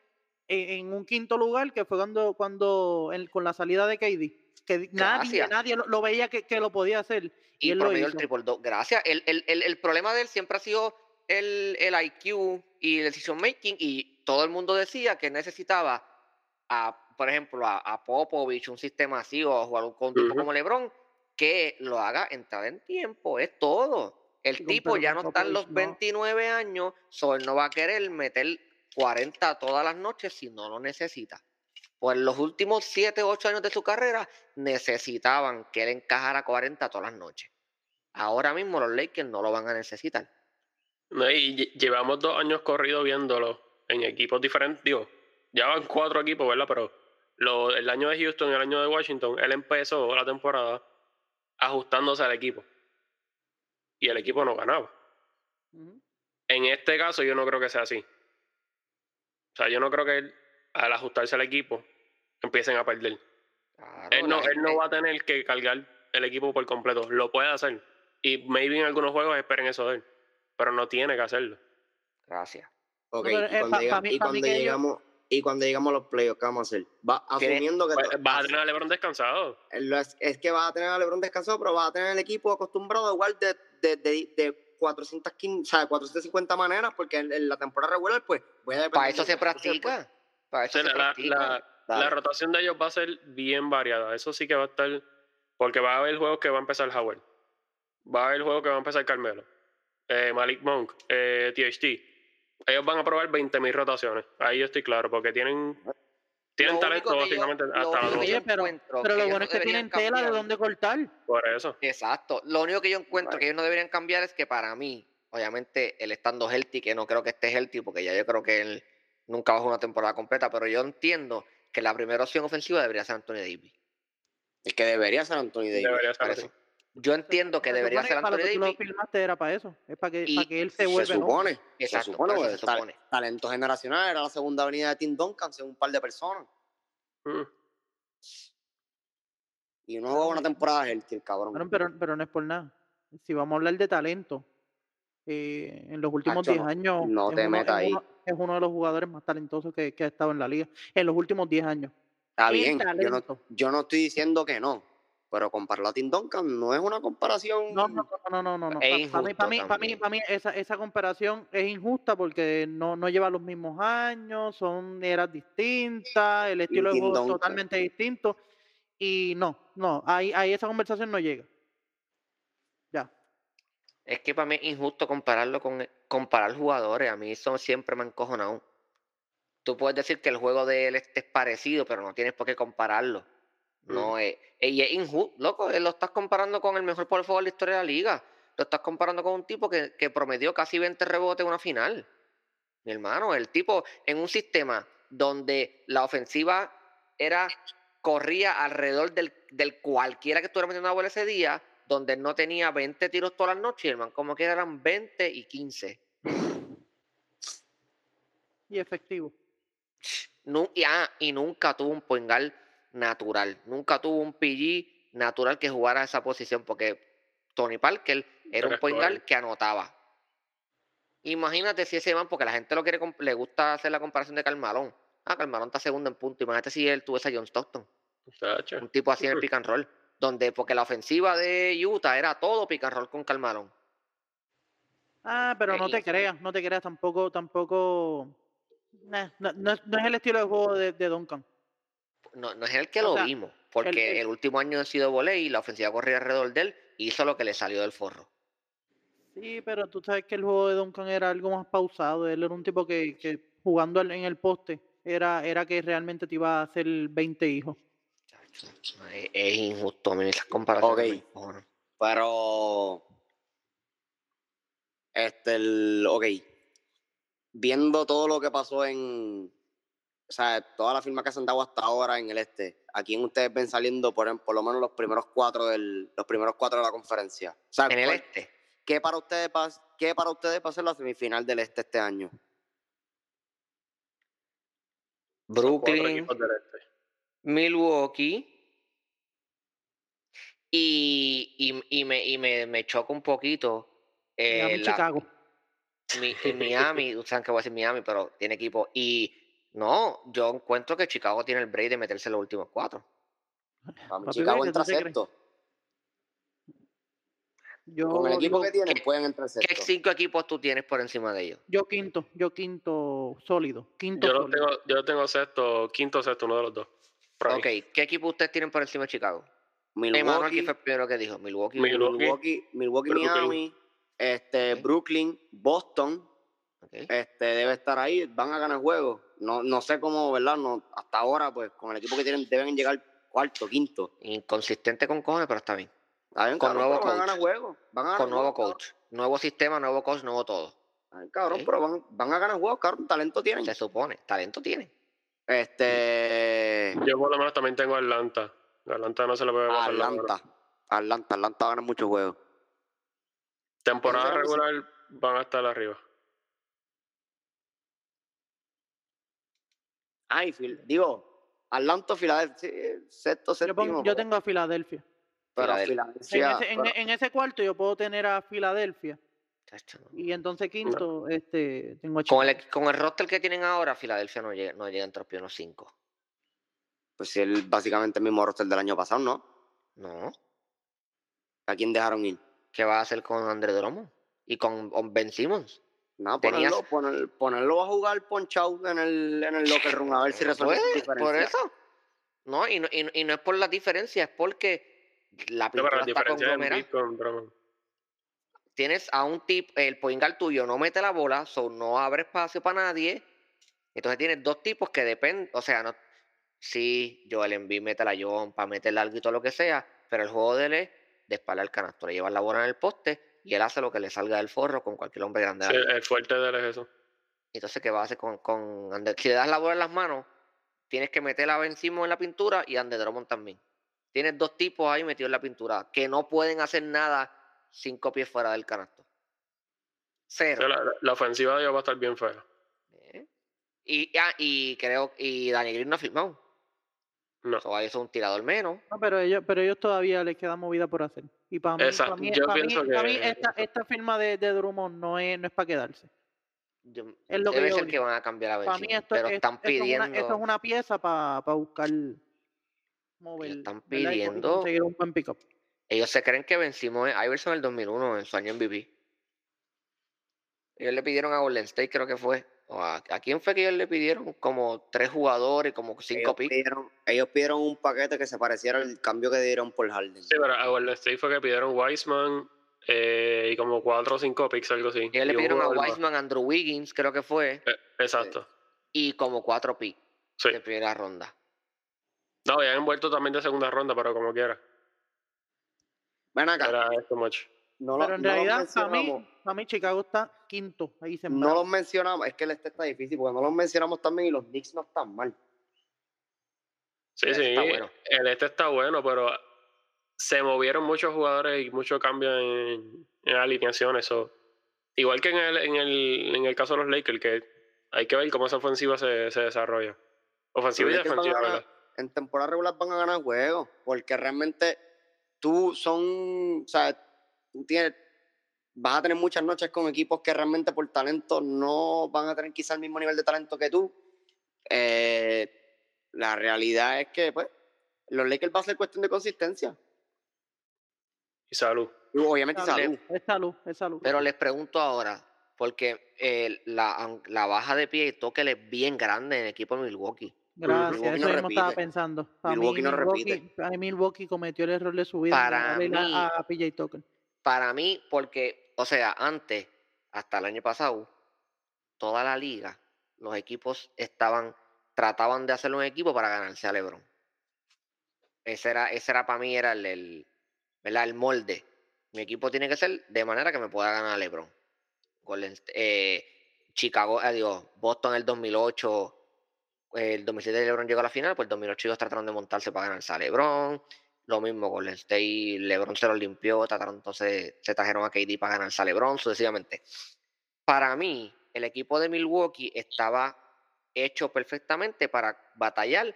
en, en un quinto lugar, que fue cuando, cuando el- con la salida de KD, que nadie, Gracias. nadie lo, lo veía que, que lo podía hacer. Y, y él lo promedio el triple do- Gracias. El, el, el, el problema de él siempre ha sido el, el IQ y el decision making. Y todo el mundo decía que necesitaba, a, por ejemplo, a, a Popovich, un sistema así, o jugar con un tipo como LeBron, que lo haga entrar en tiempo. Es todo. El Sí, tipo ya no está en los Popovich no. 29 años, so él no va a querer meter 40 todas las noches si no lo necesita. Pues en los últimos 7, 8 años de su carrera necesitaban que él encajara 40 todas las noches. Ahora mismo los Lakers no lo van a necesitar. No, y lle- llevamos dos años corridos viéndolo en equipos diferentes. Digo, ya van cuatro equipos, ¿verdad? Pero lo, el año de Houston y el año de Washington, él empezó la temporada ajustándose al equipo. Y el equipo no ganaba. En este caso, yo no creo que sea así. O sea, yo no creo que él, al ajustarse al equipo, empiecen a perder. Claro, Él no, él no va a tener que cargar el equipo por completo. Lo puede hacer. Y maybe en algunos juegos esperen eso de él. Pero no tiene que hacerlo. Gracias. Ok, pero, y cuando, llegamos y cuando llegamos a los playoffs, ¿qué vamos a hacer? Va, asumiendo que Pues, to- Vas a tener a LeBron descansado. es, es que vas a tener a LeBron descansado, pero vas a tener el equipo acostumbrado a jugar de, de, de, de 415, o sea, 450 maneras, porque en, en la temporada regular, pues, voy a depender Para eso se pues. practica. Para O eso sea, se la, practica. la- rotación de ellos va a ser bien variada. Eso sí que va a estar. Porque va a haber juegos que va a empezar Howard. Va a haber juegos que va a empezar Carmelo. eh, Malik Monk. eh, THT. Ellos van a probar 20.000 rotaciones. Ahí yo estoy claro. Porque tienen. Tienen Lo talento yo- básicamente lo hasta la yo Oye, pero- Pero lo bueno no es que tienen tela de dónde cortar. Por eso. Exacto. Lo único que yo encuentro que ellos no deberían cambiar es que para mí, obviamente, él estando healthy, que no creo que esté healthy, porque ya yo creo que él nunca va a jugar una temporada completa, pero yo entiendo que la primera opción ofensiva debería ser Anthony Davis. Es que debería ser Anthony Davis. Debería ser. Yo entiendo que Se debería supone ser que para Anthony lo que tú lo Davis. firmaste era para eso. Es para que, Y para que él se Se vuelva. loco. supone. Exacto, se supone, se talento generacional era la segunda avenida de Tim Duncan, según un par de personas. Mm. Y no jugaba una temporada healthy, el cabrón. Pero, pero no es por nada. Si vamos a hablar de talento, eh, en los últimos Hacho, 10 no- años no es te uno- metas ahí. uno- es uno de los jugadores más talentosos que, que ha estado en la liga. En los últimos 10 años. Está en bien, yo no, talento. yo no estoy diciendo que no, pero compararlo a Tim Duncan no es una comparación. No, no, no, no, no, no. Es Para mí, para mí, para mí, para mí esa, esa comparación es injusta porque no, no lleva los mismos años, son eras distintas, el estilo de juego es Duncan. totalmente distinto. Y no, no, ahí, ahí esa conversación no llega. Ya. Es que para mí es injusto compararlo con, comparar jugadores, a mí eso siempre me ha encojonado. Tú puedes decir que el juego de él es parecido, pero no tienes por qué compararlo. No es, y es injusto, loco, eh, lo estás comparando con el mejor por favor de la historia de la liga. Lo estás comparando con un tipo que, que promedió casi 20 rebotes en una final. Mi hermano, el tipo en un sistema donde la ofensiva era corría alrededor del, del cualquiera que estuviera metiendo la bola ese día, donde no tenía 20 tiros todas las noches, hermano, como que eran 20 y 15. Y efectivo. Y, ah, y nunca tuvo un point guard natural, nunca tuvo un PG natural que jugara esa posición, porque Tony Parker era un point guard que anotaba. Imagínate si ese man, porque la gente lo quiere, le gusta hacer la comparación de Carmalón. Ah, Carmalón está segundo en punto. Imagínate si él tuviese a John Stockton, un tipo así en el pick and roll, donde, porque la ofensiva de Utah era todo pick and roll con Carmalón. Ah, pero no te creas, no te creas, tampoco, tampoco. nah, no, no es- no es el estilo de juego de, de Duncan. No, no es el que O lo sea, vimos, porque el, el- último año ha sido volei y la ofensiva corría alrededor de él y hizo lo que le salió del forro. Sí, pero tú sabes que el juego de Duncan era algo más pausado. Él era un tipo que, que jugando en el poste era, era que realmente te iba a hacer 20 hijos. Es, es injusto, a mí esas comparaciones Ok. Pero. Este, el. Ok. Viendo todo lo que pasó en. O sea, toda la firma que se han dado hasta ahora en el este. ¿A quién ustedes ven saliendo por, por lo menos los primeros cuatro del, los primeros cuatro de la conferencia? O sea, En el ¿cuál- este, ¿qué para ustedes va, qué para ustedes va a ser la semifinal del este este año? Brooklyn, este. Milwaukee. Y, y, y me, y me, me choca un poquito. eh, Miami, la- Chicago. Mi, en Miami, ustedes saben que voy a decir Miami, pero tiene equipo. Y no, yo encuentro que Chicago tiene el break de meterse en los últimos cuatro. Para Papi, Chicago ¿qué entra sexto. Yo, Con el equipo yo- que tienen, ¿qué- pueden entrar ¿Qué sexto. cinco equipos tú tienes por encima de ellos? yo quinto, yo quinto sólido. Quinto Yo lo sólido. tengo, yo lo tengo sexto, quinto o sexto, uno de los dos. Ok, ¿qué equipo ustedes tienen por encima de Chicago? Milwaukee, que fue el primero que dijo. Milwaukee. Milwaukee. Milwaukee, Milwaukee, Brooklyn. Miami, este, Ok. Brooklyn, Boston, este, debe estar ahí, van a ganar juegos. No, no sé cómo, ¿verdad? No, hasta ahora, pues, con el equipo que tienen, deben llegar cuarto, quinto. Inconsistente con cojones, pero está bien. Está bien, Con cabrón, nuevo pero van a coach. ganar juegos. Van a ganar Con nuevo juegos, coach. Nuevo sistema, nuevo coach, nuevo todo. Ay, cabrón, pero van, van a ganar juegos, cabrón, talento tienen. Se supone. Talento tiene. Este, Yo por lo menos también tengo Atlanta. Atlanta no se le puede pasar. Atlanta. Atlanta, Atlanta va a ganar muchos juegos. Temporada regular van a estar arriba. Ay, Phil- digo, Atlanta, Filadelfia, sexto, Yo, séptimo. pongo- yo tengo a Filadelfia. pero Filadelfia. En Filadelfia. ese, en, pero- en ese cuarto yo puedo tener a Filadelfia. Y entonces quinto, este, tengo a Con el, con el roster que tienen ahora, Filadelfia no llega, no llega entre los primeros cinco. Pues si él básicamente el mismo roster del año pasado, ¿no? No. ¿A quién dejaron ir? ¿Qué va a hacer con André Dromo? Y con Ben Simmons. No, Tenías- ponerlo, poner- ponerlo a jugar ponchado en el, en el locker room a ver si No resuelve puede, esa Por diferencia. eso. No y, no, y, no- y no es por la diferencia, es porque la No, pintura la está conglomerada. Tienes a un tipo, el point guard tuyo no mete la bola, so no abre espacio para nadie. Entonces tienes dos tipos que dependen, o sea, no, sí, Joel Embiid mete la para meter algo y todo lo que sea, pero el juego de él es de espalda al canasto, le lleva la bola en el poste y él hace lo que le salga del forro con cualquier hombre grande. Sí, el fuerte de él es eso. Entonces, ¿qué va a hacer con, con Ander- Si le das la bola en las manos, tienes que meterla encima en la pintura y Ander Drummond también. Tienes dos tipos ahí metidos en la pintura que no pueden hacer nada cinco pies fuera del canasto. Cero. La, la- la ofensiva de ellos va a estar bien fea. ¿eh? Y, ah, y creo y Dani Green no ha firmado. No. So, ahí es un tirador menos. No, pero ellos, pero ellos todavía les queda movida por hacer. Y para mí, Exacto, para mí, yo para mí- para mí que- esta, esta firma de, de Drummond no es, no es para quedarse. Yo- Es lo que debe yo ser que van a cambiar a Ben Para mí esto, pero es- están esto es una- pidiendo eso es una pieza para buscar mover. están pidiendo- conseguir un buen pickup. Ellos se creen que vencimos a Iverson en el 2001, en su año MVP. Ellos le pidieron a Golden State, creo que fue. A, ¿a quién fue que ellos le pidieron? Como tres jugadores, como cinco picks. pidieron, ellos pidieron un paquete que se pareciera al cambio que dieron por Harden. Sí, pero a Golden State fue que pidieron Wiseman, eh, y como 4 o 5 picks, algo así. Ellos le y pidieron a. Wiseman, Andrew Wiggins, creo que fue, Eh, exacto. y como cuatro picks Sí. de primera ronda. No, habían envuelto también de segunda ronda, pero como quiera. Ven acá. Era esto mucho. No, lo- Pero en no los realidad, para mí, para mí Chicago está quinto ahí No sembrado. los mencionamos. Es que el este está difícil porque no los mencionamos también y los Knicks no están mal. Sí, Ese sí. está bueno. El este está bueno, pero se movieron muchos jugadores y mucho cambio en, en alineaciones. so, igual que en el, en, el, en el caso de los Lakers, que hay que ver cómo esa ofensiva se, se desarrolla. Ofensiva y a defensiva, ganar- ¿verdad? En temporada regular van a ganar juegos porque realmente tú son, o sea, tú tienes, vas a tener muchas noches con equipos que realmente por talento no van a tener quizá el mismo nivel de talento que tú. Eh, la realidad es que, pues, los Lakers va a ser cuestión de consistencia. Y salud. Obviamente y Salud. salud. Es salud, es salud. Pero les pregunto ahora, porque eh, la, la baja de pie y toque es bien grande en el equipo de Milwaukee. Gracias, Milwaukee eso no mismo estaba pensando. Milwaukee mí, no Milwaukee, repite. Milwaukee cometió el error de su vida Para mí- a, a PJ Tucker. Para mí, porque, o sea, antes, hasta el año pasado, toda la liga, los equipos estaban, trataban de hacer un equipo para ganarse a LeBron. Ese era, ese era para mí, era el, el, el molde. Mi equipo tiene que ser de manera que me pueda ganar a LeBron. Eh, Chicago, eh, Boston en el 2008, eh, el 2007 LeBron llegó a la final, pues el 2008 ellos trataron de montarse para ganarse a LeBron. Lo mismo Golden State, LeBron se lo limpió, trataron entonces, se trajeron a KD para ganarse a LeBron, sucesivamente. Para mí, el equipo de Milwaukee estaba hecho perfectamente para batallar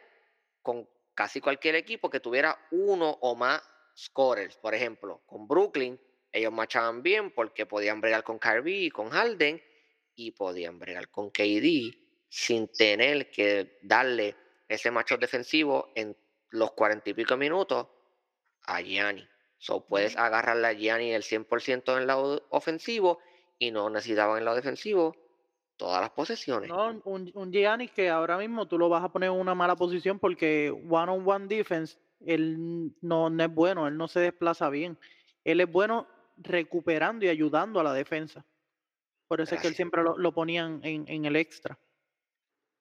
con casi cualquier equipo que tuviera uno o más scorers. Por ejemplo, con Brooklyn, ellos marchaban bien porque podían bregar con Kyrie y con Harden y podían bregar con KD sin tener que darle ese macho defensivo en los cuarenta y pico minutos a Gianni. So, puedes agarrarle a Gianni el 100% en el lado ofensivo y no necesitaban en el lado defensivo todas las posesiones. No, un, un Giannis que ahora mismo tú lo vas a poner en una mala posición porque one on one defense, él no, no es bueno, él no se desplaza bien. Él es bueno recuperando y ayudando a la defensa. Por eso es que él siempre lo, lo ponían en, en el extra.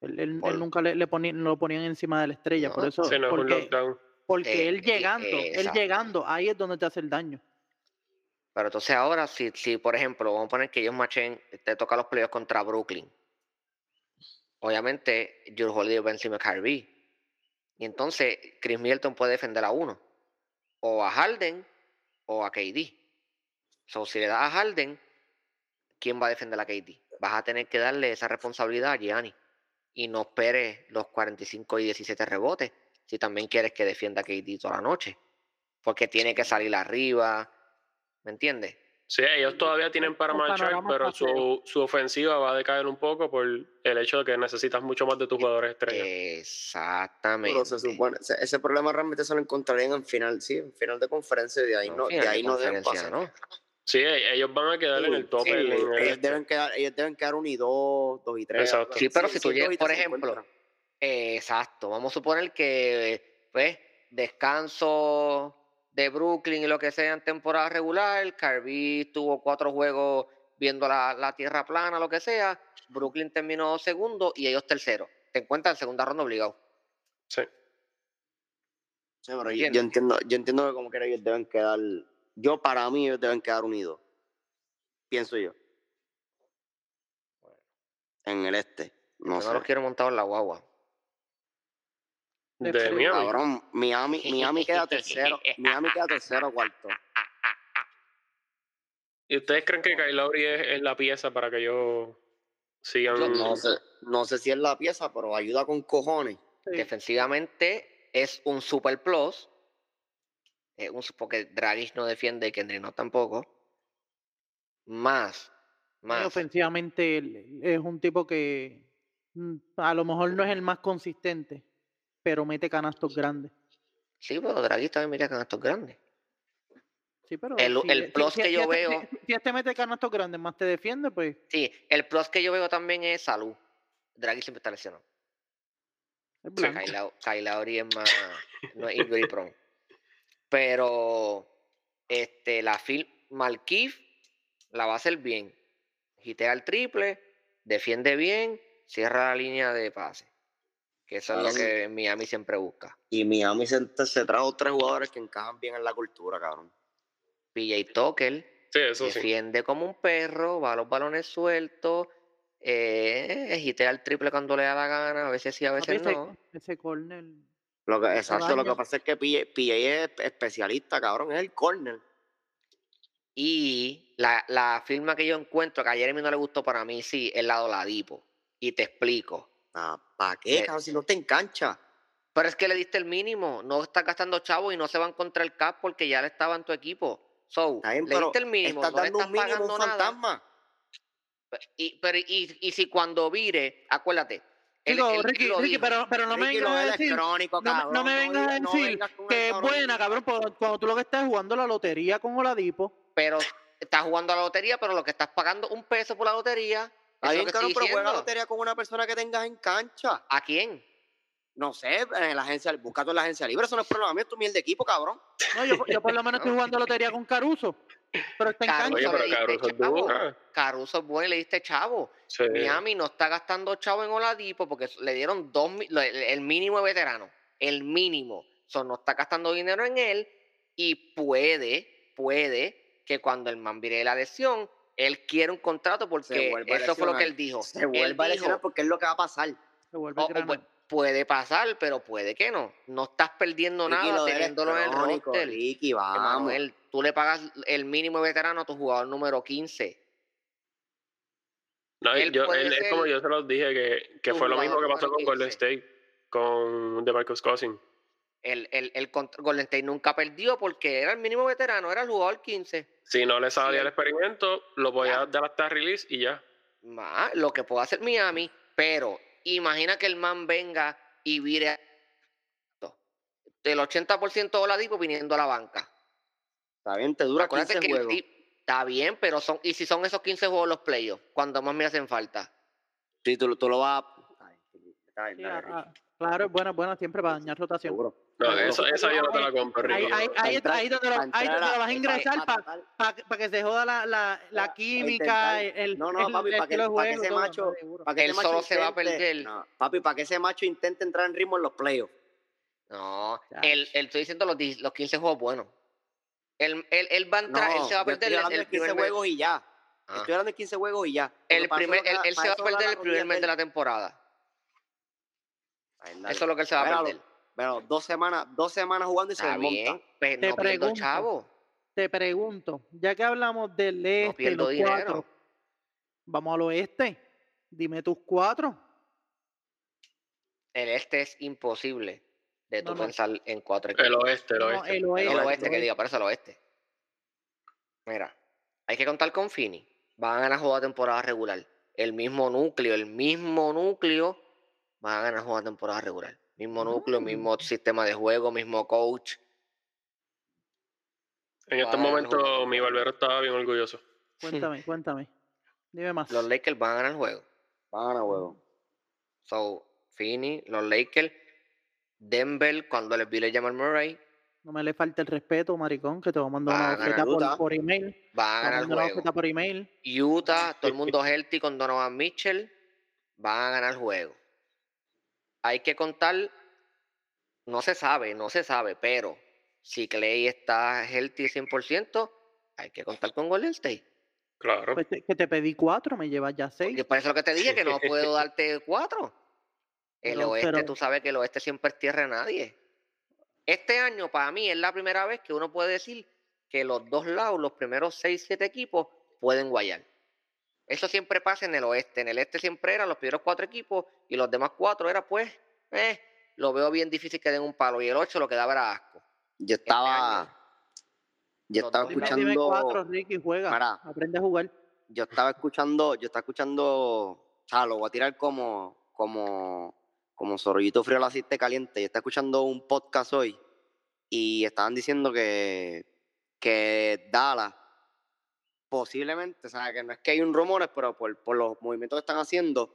Él, él- él Por- nunca le, le ponían, lo ponían encima de la estrella. Por eso, Sí, no es un porque, lockdown. Porque Eh, él eh, llegando, eh, él llegando, ahí es donde te hace el daño. Pero entonces ahora, si, si por ejemplo, vamos a poner que ellos machen, te toca los playoffs contra Brooklyn. Obviamente, Jules Holiday va encima de Kyrie. Y entonces, Chris Middleton puede defender a uno. O a Harden o a KD. So, si le das a Harden, ¿quién va a defender a KD? Vas a tener que darle esa responsabilidad a Gianni. Y no esperes los 45 y 17 rebotes. Si también quieres que defienda a KD toda la noche. Porque tiene que salir arriba. ¿Me entiendes? Sí, ellos todavía tienen para marchar, pero su, su ofensiva va a decaer un poco por el hecho de que necesitas mucho más de tus jugadores estrellas. Exactamente. Pero se supone, ese, ese problema realmente se lo encontrarían en final, sí, en final de conferencia y de ahí no, final de de ahí no deben pasar. ¿no? Sí, e- ellos van a quedar en el tope. Sí, en el ellos, este. deben quedar, ellos deben quedar uno y dos, dos y tres. Exacto. Sí, pero si tú llegas, por ejemplo. Eh, exacto. Vamos a suponer que, pues, descanso de Brooklyn y lo que sea en temporada regular. Carby tuvo cuatro juegos viendo la, la tierra plana, lo que sea. Brooklyn terminó segundo y ellos tercero. Te encuentras en segunda ronda obligado. Sí. Sí, pero yo, entiendo, yo entiendo que como que ellos deben quedar, yo para mí ellos deben quedar unidos, pienso yo. En el este, no sé. no los quiero montar en la guagua. De. Miami. Cabrón, Miami, Miami queda tercero, Miami queda tercero o cuarto. ¿Y ustedes creen que Kyle Lowry es, es la pieza para que ellos sigan? Yo No sé, no sé si es la pieza, pero ayuda con cojones. Sí. Defensivamente es un super plus. Es un, porque Dragic no defiende y Kendrick no tampoco. Más. Y Más. ofensivamente él es un tipo que mm, a lo mejor no es el más consistente, pero mete canastos grandes. Sí, pero Dragic también mira con estos grandes. Sí, pero El- si- el plus si- que si yo veo- si- este mete canastos grandes más te defiende, pues Sí, el plus que yo veo también es salud. Draghi siempre está lesionado. es blanco. Kyle Lau- Kyle Lowry es más. no es injury prone. Pero este, la fil Malkif la va a hacer bien. Gitea el triple, defiende bien, cierra la línea de pase. Que eso es lo que Miami siempre busca. Y Miami se, se trajo tres jugadores que encajan bien en la cultura, cabrón. PJ Tucker Sí, eso sí. defiende como un perro, va a los balones sueltos, eh, gitea el triple cuando le da la gana, a veces sí, a veces ese, no. ese corner. Lo que, exacto, lo que pasa es que PJ, PJ es especialista, cabrón, es el corner. Y la, la firma que yo encuentro, que a Jeremy no le gustó para mí, sí, es la de Oladipo. Y te explico. Ah, ¿Para qué, Eh, cabrón? Si no te engancha. Pero es que le diste el mínimo, no estás gastando chavo y no se van contra el cap porque ya le estaba en tu equipo. So, bien, le diste el mínimo, estás no le estás un mínimo a pagando un nada. fantasma. Y, pero, y, y si cuando vire, acuérdate. él- Digo, él Ricky, lo Ricky, dijo. pero, pero no me vengas a decir no me- no cabrón, me vengas a no decir que es el buena, cabrón, cuando tú lo que estás es jugando la lotería con Oladipo. Pero estás jugando a la lotería, pero lo que estás pagando un peso por la lotería. Está bien, cabrón, pero juega lotería con una persona que tengas en cancha. ¿A quién? No sé, en la agencia, busca tú en la agencia libre, eso no es problema mío, es tu miel de equipo, cabrón. No, yo, yo por lo menos estoy jugando lotería con Caruso. Pero está en Caruso Oye, cancha. pero le diste Caruso es chavo. dura. Caruso es bueno y le diste chavo. Sí. Miami no está gastando chavo en Oladipo porque le dieron dos, el, mínimo de veterano. El mínimo. So, no está gastando dinero en él y puede, puede que cuando el man vire la lesión, él quiere un contrato porque eso fue lo que él dijo. Se Él vuelve a dijo, porque es lo que va a pasar. Se vuelve "O- o grano. pu- puede pasar, pero puede que no. No estás perdiendo Ricky, nada teniéndolo en el roster. Ricky, vamos. Tú le pagas el mínimo de veterano a tu jugador número 15. No, él yo, él- es como yo se los dije, que, que fue lo mismo que pasó con Golden 15. State, con DeMarcus Cousins. El, el, el Golden State nunca perdió porque era el mínimo veterano, era el jugador 15. Si no le salía el experimento, lo podía dar hasta release y ya. Ma, lo que puede hacer Miami, pero imagina que el man venga y vire a- el 80% de Oladipo viniendo a la banca. Está bien, te dura Acuérdate 15 que juegos. está bien, pero son y si son esos 15 juegos los playoffs, cuando más me hacen falta. Sí, tú, tú lo vas a... Está bien, está ah, ah, claro, es buena, buena siempre para dañar rotación. seguro. No, esa yo no te la compro, Ahí, Ricky. ahí, ahí, entrar- ahí donde lo, ahí donde lo vas a ingresar pa- para pa- que se joda la, la, la química, intentar- el, No, no, el papi, pa' que- de que ese todo, macho- seguro. pa' que Él ese macho solo se va a intente- perder. No, papi, para que ese macho intente entrar en ritmo en los playoffs. No, él, él estoy diciendo los, los 15 juegos buenos. Él, él, él va a No, entrar, él se va a perder estoy el, hablando el de 15 primer mes. juegos y ya. Ah. Estoy hablando de 15 juegos y ya. El para primer, él, para se va a perder el primer mes de él. la temporada. Eso es lo que él se va a perder. Pero dos semanas, dos semanas jugando y se Está bien, desmonta. pero Te no pregunto. chavo. Te pregunto, ya que hablamos del este, pierdo los dinero. cuatro, vamos al oeste. Dime tus cuatro. El este es imposible de tú No, no. pensar en cuatro equipos. El oeste, el No, oeste. el oeste. El el oeste, que diga, por eso el oeste. Mira, hay que contar con Fini. Van a ganar juego de temporada regular. El mismo núcleo, el mismo núcleo, van a ganar juego temporada regular. Mismo núcleo, Mm. mismo sistema de juego, mismo coach. En estos momentos mi barbero estaba bien orgulloso. Cuéntame, cuéntame. Dime más. Los Lakers van a ganar el juego. Van a ganar juego. So, Fini, los Lakers, Denver, cuando les vi le llaman Murray, No me le falte el respeto, maricón, que te voy a mandar Va una oferta por, por email. van a ganar el juego. por email. Utah, todo el mundo healthy con Donovan Mitchell, van a ganar el juego. Hay que contar, no se sabe, no se sabe, pero si Clay está healthy 100%, hay que contar con Golden State. Claro. Pues te- que te pedí cuatro, me llevas ya seis. Y por eso lo que te dije, que no puedo darte cuatro. El oeste, pero- tú sabes que el oeste siempre es tierra de nadie. Este año, para mí, es la primera vez que uno puede decir que los dos lados, los primeros seis, siete equipos, pueden guayar. Eso siempre pasa en el oeste. En el este siempre eran los primeros cuatro equipos y los demás cuatro era, pues, eh, lo veo bien difícil que den un palo. Y el ocho lo que daba era asco. Yo Este estaba, año, yo estaba dos escuchando, cuatro, Ricky, juega. Mira. Aprende a jugar. yo estaba escuchando, yo estaba escuchando, o sea, lo voy a tirar como, como, como Zorrillito Frío la asiste caliente. Yo estaba escuchando un podcast hoy y estaban diciendo que, que Dallas posiblemente, o sea, que no es que hay un rumores, pero por, por los movimientos que están haciendo,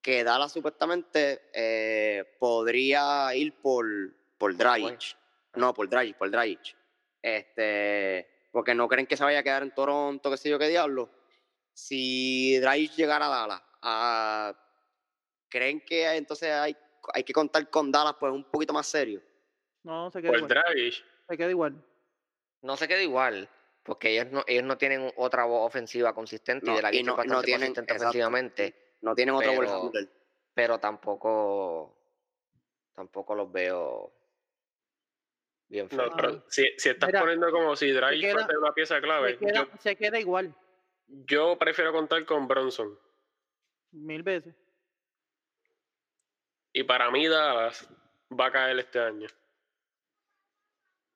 que Dallas supuestamente eh, podría ir por, por Dragic. No, por Dragic, por Dragic. Este, porque no creen que se vaya a quedar en Toronto, qué sé yo qué diablo. Si Dragic llegara a Dallas, ah, ¿creen que entonces hay, hay que contar con Dallas pues un poquito más serio? No, se queda Pues igual. Dragic. Se queda igual. No se queda igual, porque ellos no, ellos no tienen otra voz ofensiva consistente No, y de la es no- no tienen- consistente exacto. ofensivamente, No tienen otro Pero- handler. pero tampoco tampoco los veo bien No, feos. pero si, si estás Mira, poniendo como si Dragic queda- fuese una pieza clave, Se queda, yo, se queda igual. yo prefiero contar con Bronson. Mil veces. Y para mí Dallas va a caer este año.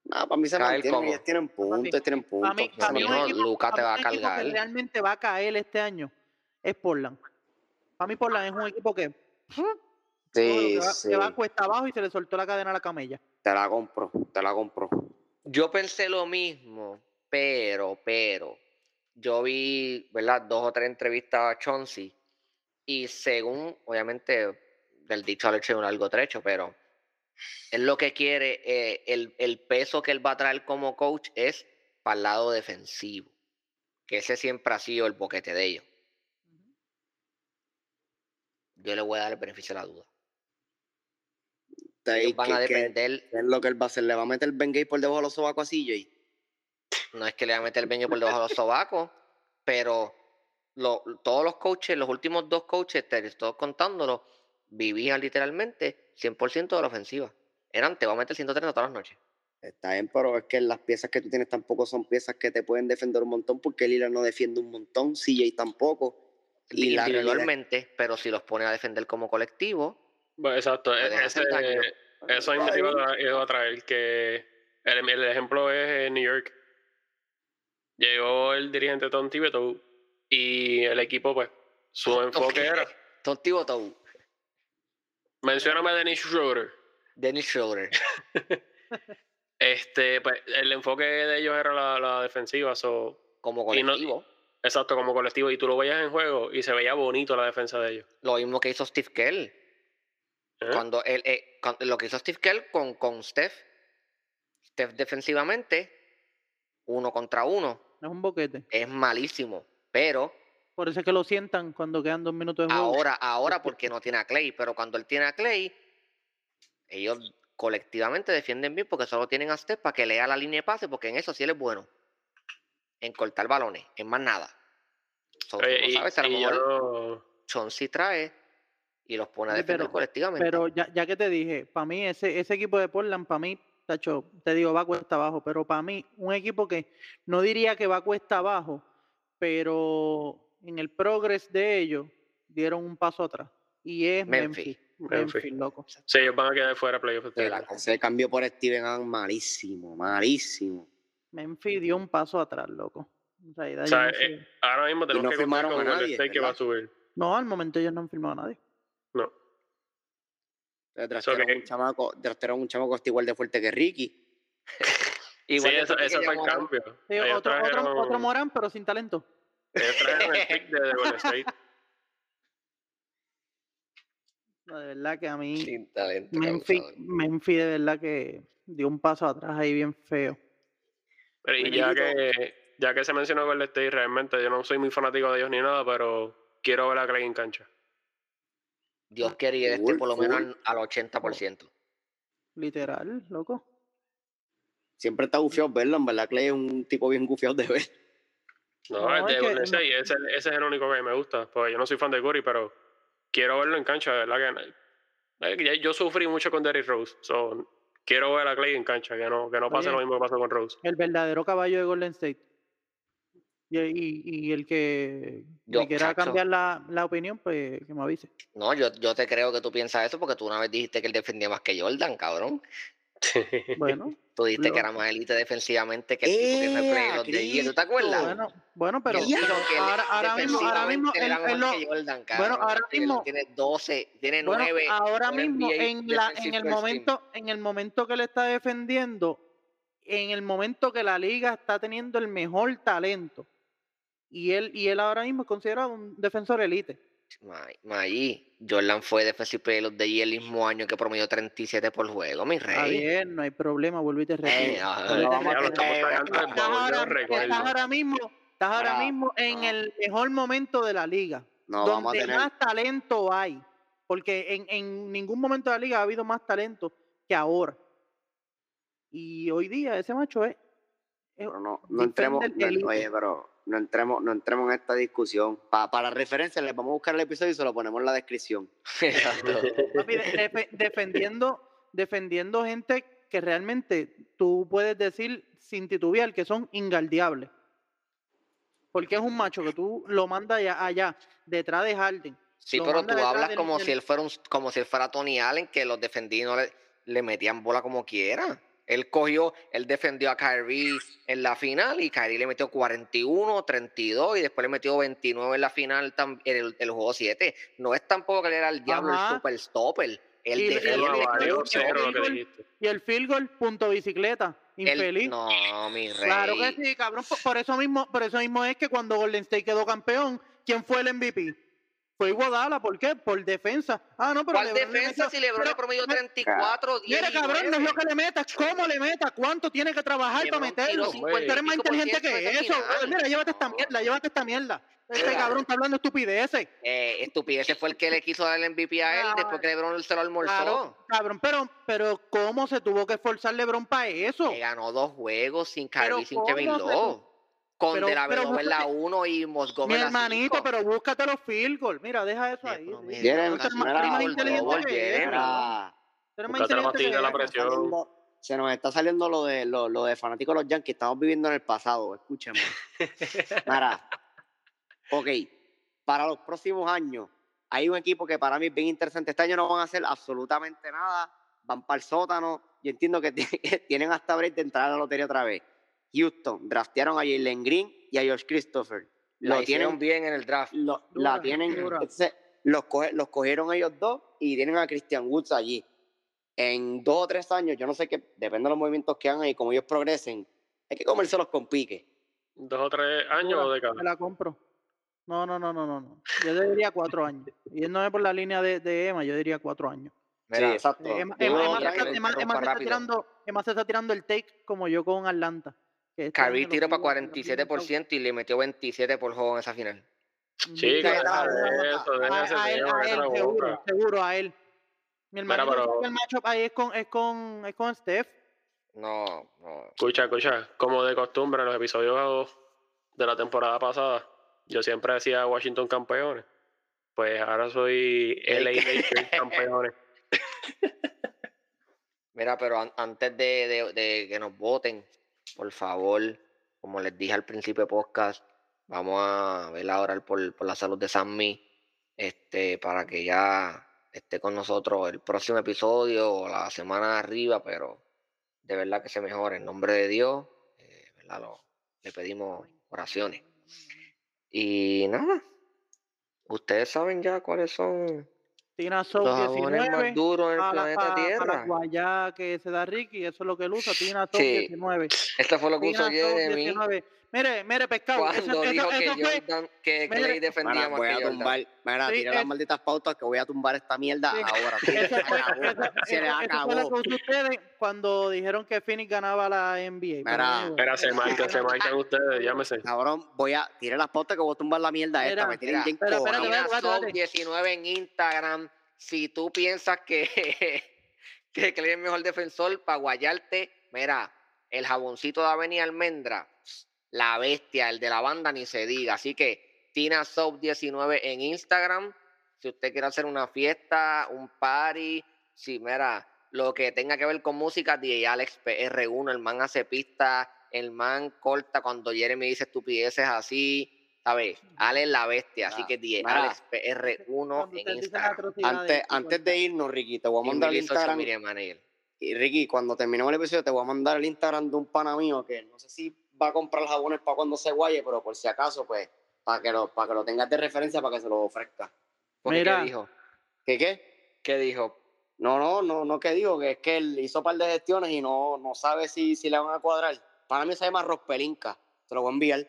No, para mí se mantienen, ellos tienen puntos, ellos tienen puntos. Para mí, pa' mí equipo, Luka pa' te va a cargar. que realmente va a caer este año es Portland. Para mí Portland es un equipo que, Sí, que, va, sí, que va cuesta abajo y se le soltó la cadena a la camella. te la compro, te la compro. Yo pensé lo mismo, pero, pero, yo vi, ¿verdad? Dos o tres entrevistas a Chauncey y según, obviamente, del dicho al hecho hay un largo trecho, pero él lo que quiere, eh, el, el peso que él va a traer como coach es para el lado defensivo, que ese siempre ha sido el boquete de ellos. Yo le voy a dar el beneficio de la duda. Ellos van a ¿qué- qué- depender, qué es lo que él va a hacer? ¿Le va a meter Ben Gay por debajo de los sobacos a CJ? no es que le va a meter el beño por debajo de los sobacos, pero lo- todos los coaches, los últimos dos coaches, te estoy contándolo, vivían literalmente 100% de la ofensiva. Eran, te va a meter 130 todas las noches. Está bien, pero es que las piezas que tú tienes tampoco son piezas que te pueden defender un montón porque Lillard no defiende un montón, CJ tampoco. Y realidad- individualmente, pero si los pone a defender como colectivo, Bueno, exacto, e- ese- eso iba a iba a traer, que el, el ejemplo es en New York. Llegó el dirigente Tom Thibodeau y el equipo, pues, su enfoque era, Botou, mencióname a Dennis Schroeder. Dennis Schroeder. Este, pues, el enfoque de ellos era la, la defensiva, so, como Y no- colectivo. exacto, como colectivo, y tú lo veías en juego y se veía bonito la defensa de ellos. Lo mismo que hizo Steve Kerr. ¿eh? Cuando él, eh, cuando- lo que hizo Steve Kerr con, con Steph. Steph defensivamente, uno contra uno, Es un boquete. es malísimo. Pero Por eso es que lo sientan cuando quedan dos minutos de juego. ahora, ahora porque no tiene a Clay. Pero cuando él tiene a Clay, ellos colectivamente defienden bien porque solo tienen a Steph para que lea la línea de pase, porque en eso sí él es bueno. En cortar balones, en más nada. So, Oye, no y, sabes, a lo yo trae y los pone a defender pero- colectivamente. Pero ya, ya que te dije, para mí ese, ese equipo de Portland, para mí, tacho, te digo, va cuesta abajo, pero para mí, un equipo que no diría que va cuesta abajo, pero en el progress de ellos dieron un paso atrás. Y es Memphis. Memphis. Memphis. Memphis, loco. Sí, ellos van a quedar fuera de playoffs. este cambio por Steven Adams malísimo, malísimo. Memphis dio un paso atrás, loco. En realidad, O sea, no sé. eh, ahora mismo tenemos no que firmaron con a nadie, State que va a subir. No, al momento ellos no han firmado a nadie. No. Draftearon que- un chamaco, draftearon un chamaco que está igual de fuerte que Ricky. Igual sí, eso, eso fue el cambio. Sí, otro, otro, otro Morán, pero sin talento. Ellos trajeron el pick de, de Golden State. No, de verdad que a mí Sin talento. Memphis, de verdad que dio un paso atrás ahí bien feo. Pero y ya que, ya que se mencionó Golden State, realmente yo no soy muy fanático de ellos ni nada, pero quiero ver a Clay en cancha. Dios quiere esté Full, por lo menos al 80%. Literal, loco. Siempre está gufiado verlo, en verdad Clay es un tipo bien gufiado de ver. No, No, es de que ese, ese es el único que me gusta. Porque yo no soy fan de Curry, pero quiero verlo en cancha, de verdad que. Yo sufrí mucho con Derrick Rose. So, quiero ver a Clay en cancha, que no, que no pase Oye. lo mismo que pasó con Rose. El verdadero caballo de Golden State. Y, y- y el que Yo, me quiera chacho. cambiar la, la opinión, pues que me avise. No, yo, yo te creo que tú piensas eso porque tú una vez dijiste que él defendía más que Jordan, cabrón. Bueno, Tú dijiste Lo- que era más élite defensivamente que el tipo que fue ¡Ea, play los de ¿Tú te acuerdas? bueno, bueno, pero él ahora, ahora mismo, ahora lo- Jordan, bueno, ahora mismo- tiene 12, tiene bueno, 9. ahora mismo NBA en la, en el team. momento, en el momento que le está defendiendo, en el momento que la liga está teniendo el mejor talento, y él, y él ahora mismo es considerado un defensor elite. Mayi, Jordan fue Defensive Player of the Year el mismo año que promedió 37 por juego, mi Está rey. bien, no hay problema, vuelvo y te repito. Estás de ahora, los recuerdos. estás ahora mismo, estás ahora mismo en el mejor momento de la liga, No, vamos a donde tener. más talento hay, porque en, en ningún momento de la liga ha habido más talento que ahora. Y hoy día ese macho es, es- Pero no, no entremos, no- oye, pero no entremos, no entremos en esta discusión. Pa- para referencia, les vamos a buscar el episodio y se lo ponemos en la descripción. Exacto. papi, de- defe- defendiendo, defendiendo gente que realmente tú puedes decir sin titubear que son ingaldeables. Porque es un macho que tú lo mandas allá, allá detrás de Harden. Sí, pero tú hablas como del- si él fuera un- como si él fuera Tony Allen, que los defendí y no le, le metían bola como quiera. Él cogió, él defendió a Kyrie en la final y Kyrie le metió 41, 32 y después le metió 29 en la final en el, el juego 7. No es tampoco que él era el diablo, Ajá. el super stopper. Él Y- y- el field goal, punto bicicleta. Infeliz. no, mi rey. claro que sí, cabrón. Por, por eso mismo, por eso mismo es que cuando Golden State quedó campeón, ¿quién fue el MVP? Fue Iguodala, ¿por qué? Por defensa. Ah, no, pero ¿Cuál LeBron le defensa metió- si LeBron pero- le promedió pero- 34, 10 Mira, cabrón, no es lo 9? que le metas, cómo le metas, cuánto tiene que trabajar LeBron para meterlo. 50 Tú eres más inteligente que eso. final. Mira, llévate esta mierda, llévate esta mierda. Este cabrón está hablando estupideces. Eh, estupidez fue el que le quiso dar el MVP a él después que LeBron se lo almorzó. Claro, cabrón, pero, pero ¿cómo se tuvo que esforzar LeBron para eso? Ganó dos juegos sin Kyrie, sin ¿cómo Kevin Love. Con Pero- De La Vedova en la búscate- 1 y Mosgov Mi en la hermanito, 5. pero búscate los field goals. Mira, deja eso ahí. Jeremy, Tú más- inteligente la la presión. se nos está saliendo lo de lo, lo de fanáticos de los Yankees. Estamos viviendo en el pasado, escúchame. Mira, ok, para los próximos años, hay un equipo que para mí es bien interesante. Este año no van a hacer absolutamente nada, van para el sótano. Yo entiendo que ti- tienen hasta break de entrar a la lotería otra vez. Houston, draftearon a Jalen Green y a Josh Christopher. Lo tienen, bien en el draft. lo- Dura, la tienen, dura. entonces, los, coge- los cogieron ellos dos y tienen a Christian Woods allí. En dos o tres años, yo no sé qué, depende de los movimientos que hagan y como ellos progresen, hay que comérselos con pique. ¿Dos o tres años o Me décadas? la compro. No, no, no, no, no. no. Yo diría cuatro años. Y él no es por la línea de, de Emma, yo diría cuatro años. Mira, sí, exacto. Emma, Emma- se está- lo Emma- Emma interrumpa se está rápido. tirando, Emma se está tirando el take como yo con Atlanta. Este Kyrie tiró para Eagles también 47% y le metió 27 por juego en esa final. Mira, la seguro, seguro, a él. Mi Mira, hermano pero- el matchup ahí es con, es con, es con Steph. No, no. Escucha, escucha, como de costumbre en los episodios de la temporada pasada, yo siempre decía Washington campeones. Pues ahora soy LA Lakers campeones. Mira, pero an- antes de, de- de que nos voten, por favor, como les dije al principio de podcast, vamos a ver a orar por, por la salud de Sammy, este, para que ya esté con nosotros el próximo episodio o la semana de arriba, pero de verdad que se mejore en nombre de Dios, eh, le pedimos oraciones. Y nada, ustedes saben ya cuáles son Tina Soul los jabones 19. más duros en el a planeta la Tierra. guayá que se da Ricky, eso es lo que él usa, Tina Soul Sí. 19. Esto fue lo que usó Soul Jeremy 19. Mire, mire, pescado. cuando eso- dijo que eso fue- Jordan, que Mira, Clay defendía Mira, más voy que a Jordan. tumbar, mira, Sí, tira las malditas pautas que voy a tumbar esta mierda Sí. ahora. Se Eso le fue, acabó. eso- Se le eso- eso fue lo que ustedes cuando dijeron que Phoenix ganaba la NBA. pero Mira. Espera, se marcan, se marcan ustedes, llámese. Cabrón, voy a tirar las pautas que voy a tumbar la mierda esta. Mira, Me tienen mira, bien pero espérate, Soul 19 en Instagram. Si tú piensas que, que Clay es el mejor defensor para guayarte, mira, el jaboncito de Avenida Almendra, la bestia, el de la banda, ni se diga. Así que Tina Soap 19 en Instagram. Si usted quiere hacer una fiesta, un party, si mira, lo que tenga que ver con música, DJ Alex PR1, el man hace pista, el man corta cuando Jeremy dice estupideces así. ¿Sabes? Alex es la bestia, así Ah, que DJ mira. Alex PR1 Cuando en Instagram. Antes, antes de irnos, Ricky, te voy a mandar el Instagram. Y Ricky, cuando terminemos el episodio, te voy a mandar el Instagram de un pana mío que no sé si va a comprar jabones para cuando se guaye, pero por si acaso, pues, para que lo, para que lo tengas de referencia, para que se lo ofrezca. Porque, Mira. ¿Qué dijo? ¿Qué qué? ¿Qué dijo? No, no, no, no que digo, que es que él hizo un par de gestiones y no, no sabe si, si le van a cuadrar. Para mí se llama Rospelinka. Te lo voy a enviar.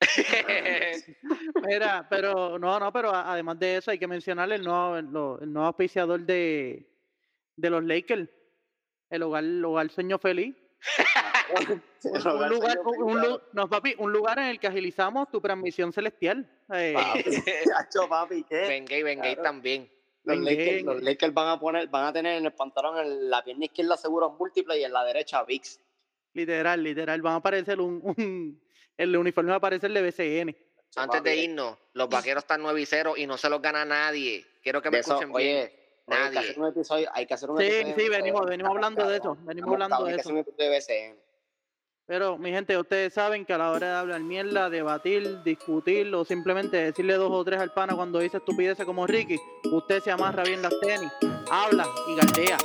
Mira, pero no, no, pero además de eso hay que mencionar el nuevo, el, el nuevo auspiciador de, de los Lakers, el hogar, el hogar Sueño Feliz. Un lugar, un, un lu- no, papi, un lugar en el que agilizamos tu transmisión celestial. Eh, Papi, ¿qué? Bengay, Bengay Claro. también. Los Venga. Lakers, los Lakers van a poner, van a tener en el pantalón en la pierna izquierda seguros múltiples y en la derecha VIX. literal, literal. Van a aparecer un, un- el uniforme va a aparecer de BCN. Antes de Papi, irnos, los vaqueros están 9 y 0 y no se los gana nadie. Quiero que me eso, escuchen bien. oye, oye, hay que Nadie. hacer un episodio, hay que hacer un Sí, episodio sí, de- venimos, venimos hablando de eso. Venimos hablando de hay que eso. hacer un episodio de BCN. Pero, mi gente, ustedes saben que a la hora de hablar mierda, debatir, discutir o simplemente decirle dos o tres al pana cuando dice estupideces como Ricky, usted se amarra bien las tenis, habla y galdea.